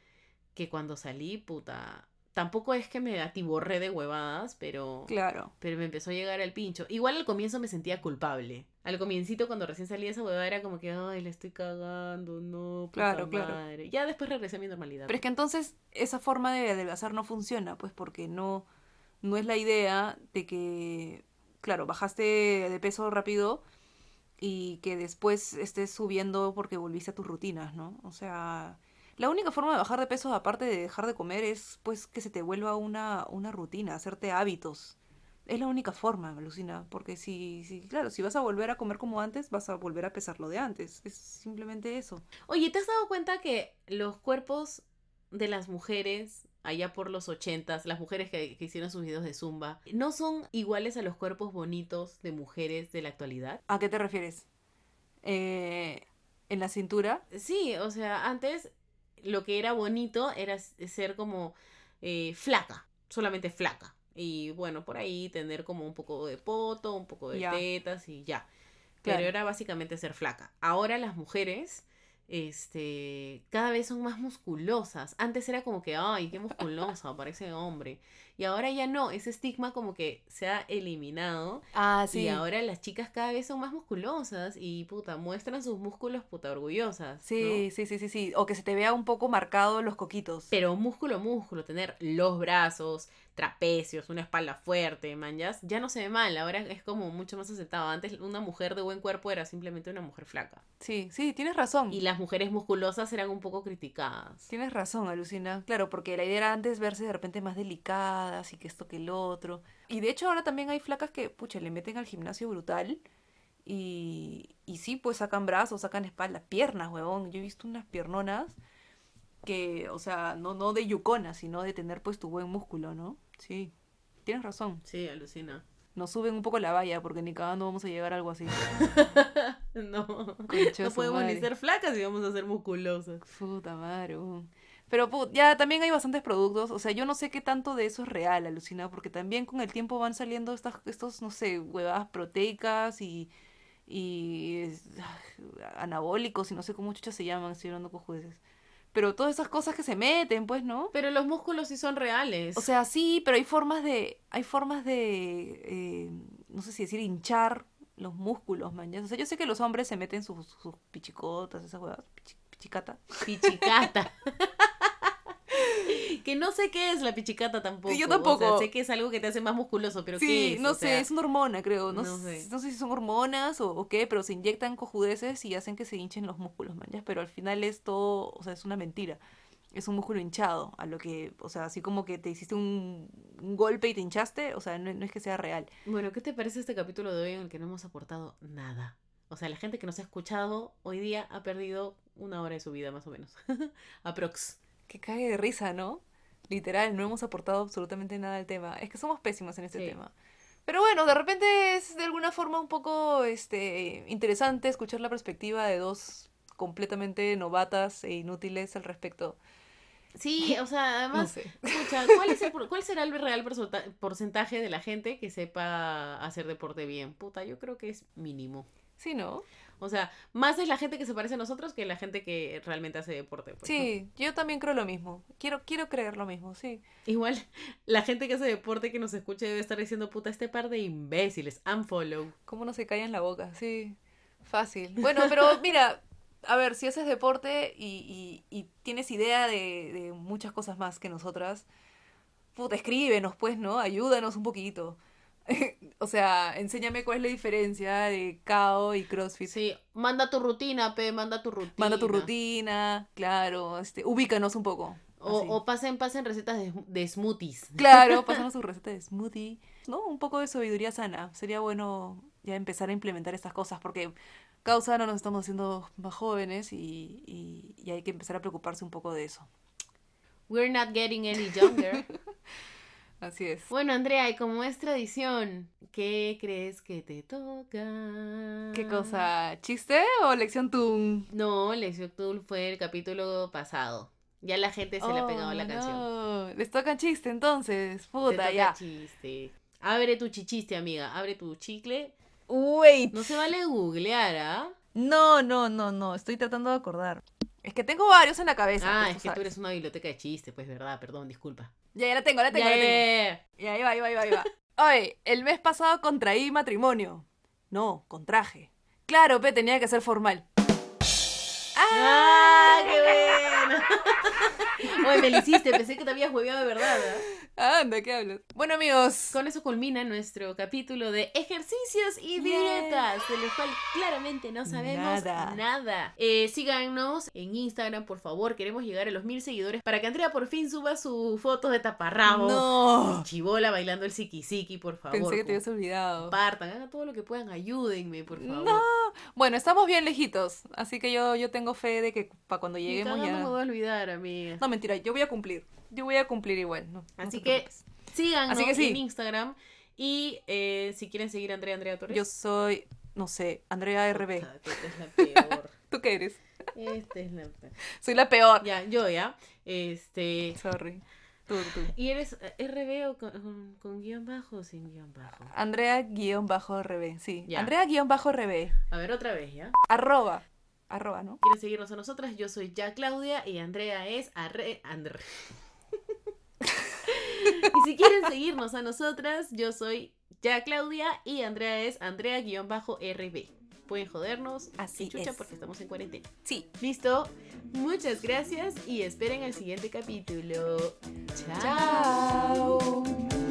que cuando salí, puta. Tampoco es que me atiborré de huevadas, pero. Claro. Pero me empezó a llegar el pincho. Igual al comienzo me sentía culpable. Al comiencito, cuando recién salí de esa huevada, era como que, ay, le estoy cagando, no, puta Claro, claro. madre. Ya después regresé a mi normalidad. Pero es que entonces esa forma de adelgazar no funciona, pues porque no, no es la idea de que, claro, bajaste de peso rápido y que después estés subiendo porque volviste a tus rutinas, ¿no? O sea, la única forma de bajar de peso, aparte de dejar de comer, es pues que se te vuelva una, una rutina, hacerte hábitos. Es la única forma, me alucina, porque si, si, claro, si vas a volver a comer como antes, vas a volver a pesar lo de antes. Es simplemente eso. Oye, ¿te has dado cuenta que los cuerpos de las mujeres, allá por los ochentas, las mujeres que, que hicieron sus videos de Zumba, no son iguales a los cuerpos bonitos de mujeres de la actualidad? ¿A qué te refieres? Eh, ¿En la cintura? Sí, o sea, antes lo que era bonito era ser como eh, flaca, solamente flaca. Y bueno, por ahí tener como un poco de poto, un poco de Ya. tetas y ya. Pero era básicamente ser flaca. Ahora las mujeres, este, cada vez son más musculosas. Antes era como que, ay, qué musculosa, parece hombre. Y ahora ya no, ese estigma como que se ha eliminado. Ah, Y ahora las chicas cada vez son más musculosas y puta, muestran sus músculos puta orgullosas. Sí, ¿no? sí, sí, sí, sí. O que se te vea un poco marcado los coquitos. Pero músculo, músculo, tener los brazos, trapecios, una espalda fuerte, manjas, ya no se ve mal, ahora es como mucho más aceptado. Antes una mujer de buen cuerpo era simplemente una mujer flaca. Sí, sí, tienes razón. Y las mujeres musculosas eran un poco criticadas. Tienes razón, Alucina. Claro, porque la idea era antes verse de repente más delicadas y que esto que el otro. Y de hecho ahora también hay flacas que, pucha, le meten al gimnasio brutal. Y, y sí, pues sacan brazos, sacan espalda, piernas, huevón. Yo he visto unas piernonas que, o sea, no, no de yucona, sino de tener pues tu buen músculo, ¿no? Sí, tienes razón. Sí, alucina. Nos suben un poco la valla porque ni cagando vamos a llegar a algo así. No, no podemos ni madre. ser flacas y vamos a ser musculosas. Puta madre. weón. Pero put, ya también hay bastantes productos. O sea, yo no sé qué tanto de eso es real, alucina, porque también con el tiempo van saliendo estas, estos, no sé, huevadas proteicas y, y es- ah, anabólicos y no sé cómo chuchas se llaman, estoy hablando con jueces. Pero todas esas cosas que se meten, pues, ¿no? Pero los músculos sí son reales. O sea, sí, pero hay formas de, hay formas de, eh, no sé si decir hinchar los músculos, man. O sea, yo sé que los hombres se meten sus, sus pichicotas, esas huevas, pichi- pichicata. pichicata. que no sé qué es la pichicata tampoco. Yo O sea, tampoco. sé que es algo que te hace más musculoso, pero ¿qué Sí, es? no O sé, sea, es una hormona, creo. No, no sé. sé. no sé si son hormonas o, o qué, pero se inyectan cojudeces y hacen que se hinchen los músculos, man. ya. Pero al final es todo, o sea, es una mentira. Es un músculo hinchado, a lo que, o sea, así como que te hiciste un, un golpe y te hinchaste, o sea, no, no es que sea real. Bueno, ¿qué te parece este capítulo de hoy en el que no hemos aportado nada? O sea, la gente que nos ha escuchado hoy día ha perdido una hora de su vida, más o menos. Aprox. Que cague de risa, ¿no? Literal, no hemos aportado absolutamente nada al tema. Es que somos pésimos en este Sí. tema. Pero bueno, de repente es de alguna forma un poco este, interesante escuchar la perspectiva de dos completamente novatas e inútiles al respecto. Sí, o sea, No además, sé. escucha, ¿cuál, es el ¿cuál será el real porcenta- porcentaje de la gente que sepa hacer deporte bien? Puta, yo creo que es mínimo. Sí, ¿no? O sea, más es la gente que se parece a nosotros que la gente que realmente hace deporte. pues, ¿no? Sí, yo también creo lo mismo. Quiero, quiero creer lo mismo, sí. Igual, la gente que hace deporte que nos escuche debe estar diciendo, puta, este par de imbéciles, unfollow. ¿Cómo no se callan la boca? Sí, fácil. Bueno, pero mira, a ver, si haces deporte y, y- y tienes idea de, de muchas cosas más que nosotras, puta, escríbenos, pues, ¿no? Ayúdanos un poquito. o sea, enséñame cuál es la diferencia de KO y CrossFit. Sí, manda tu rutina, pe, manda tu rutina. Manda tu rutina, claro, este, ubícanos un poco. O, o pasen, pasen recetas de, de smoothies. Claro, pasamos su receta de smoothie, ¿no? Un poco de sabiduría sana. Sería bueno ya empezar a implementar estas cosas porque causa no nos estamos haciendo más jóvenes y, y- y hay que empezar a preocuparse un poco de eso. We're not getting any younger. Así es. bueno, Andrea, y como es tradición, ¿qué crees que te toca? ¿Qué cosa? ¿Chiste o lección tun? No, Lección Tool fue el capítulo pasado. Ya la gente se le ha pegado Oh, la canción. no. Les toca chiste entonces. Te Puta, toca ya. chiste. Abre tu chichiste, amiga. Abre tu chicle. Wait. No se vale googlear, ¿ah? No, no, no, no. Estoy tratando de acordar. Es que tengo varios en la cabeza. Ah, pues, es que tú eres una biblioteca de chistes, pues, ¿verdad? Perdón, disculpa. Ya, ya la tengo, la tengo, Ya, la tengo. ya, ahí va, ahí va, ahí va, ahí va. Oye, el mes pasado contraí matrimonio. No, contraje. Claro, pe, tenía que ser formal. ¡Ah, qué bueno! Oye, me lo hiciste, pensé que te habías hueveado de verdad. ¿ah? Anda, ¿qué hablas? Bueno, amigos. Con eso culmina nuestro capítulo de ejercicios y dietas, de los cuales claramente no sabemos Nada. nada. Eh, síganos en Instagram, por favor. Queremos llegar a los mil seguidores para que Andrea por fin suba su foto de taparrabo. No. Chibola bailando el siki por favor. Pensé que te habías olvidado. Compartan, hagan todo lo que puedan, ayúdenme, por favor. No. Bueno, estamos bien lejitos. Así que yo, yo tengo fe de que para cuando lleguemos ya. me voy a olvidar, amiga. No, mentira, yo voy a cumplir. Yo voy a cumplir igual. no- Así que síganos Así que sí. en Instagram. Y eh, si quieren seguir a Andrea Andrea Torres. Yo soy, no sé, Andrea RB. Es la peor. ¿Tú qué eres? Esta es la Soy la peor. Ya, yo ya. Este. Sorry. Tú, tú. ¿Y eres eh, RB o con, con- con guion bajo o sin guion bajo? Andrea-RB, sí. Ya. Andrea-RB. A ver, otra vez, ¿ya? Arroba. Arroba, ¿no? ¿Quieren seguirnos a nosotras? Yo soy ya Claudia y Andrea es arre... Andre. Y si quieren seguirnos a nosotras, yo soy ya Claudia y Andrea es Andrea-RB. Pueden jodernos Así chucha es. porque estamos en cuarentena. Sí. Listo. Muchas gracias y esperen el siguiente capítulo. Chao. Chao.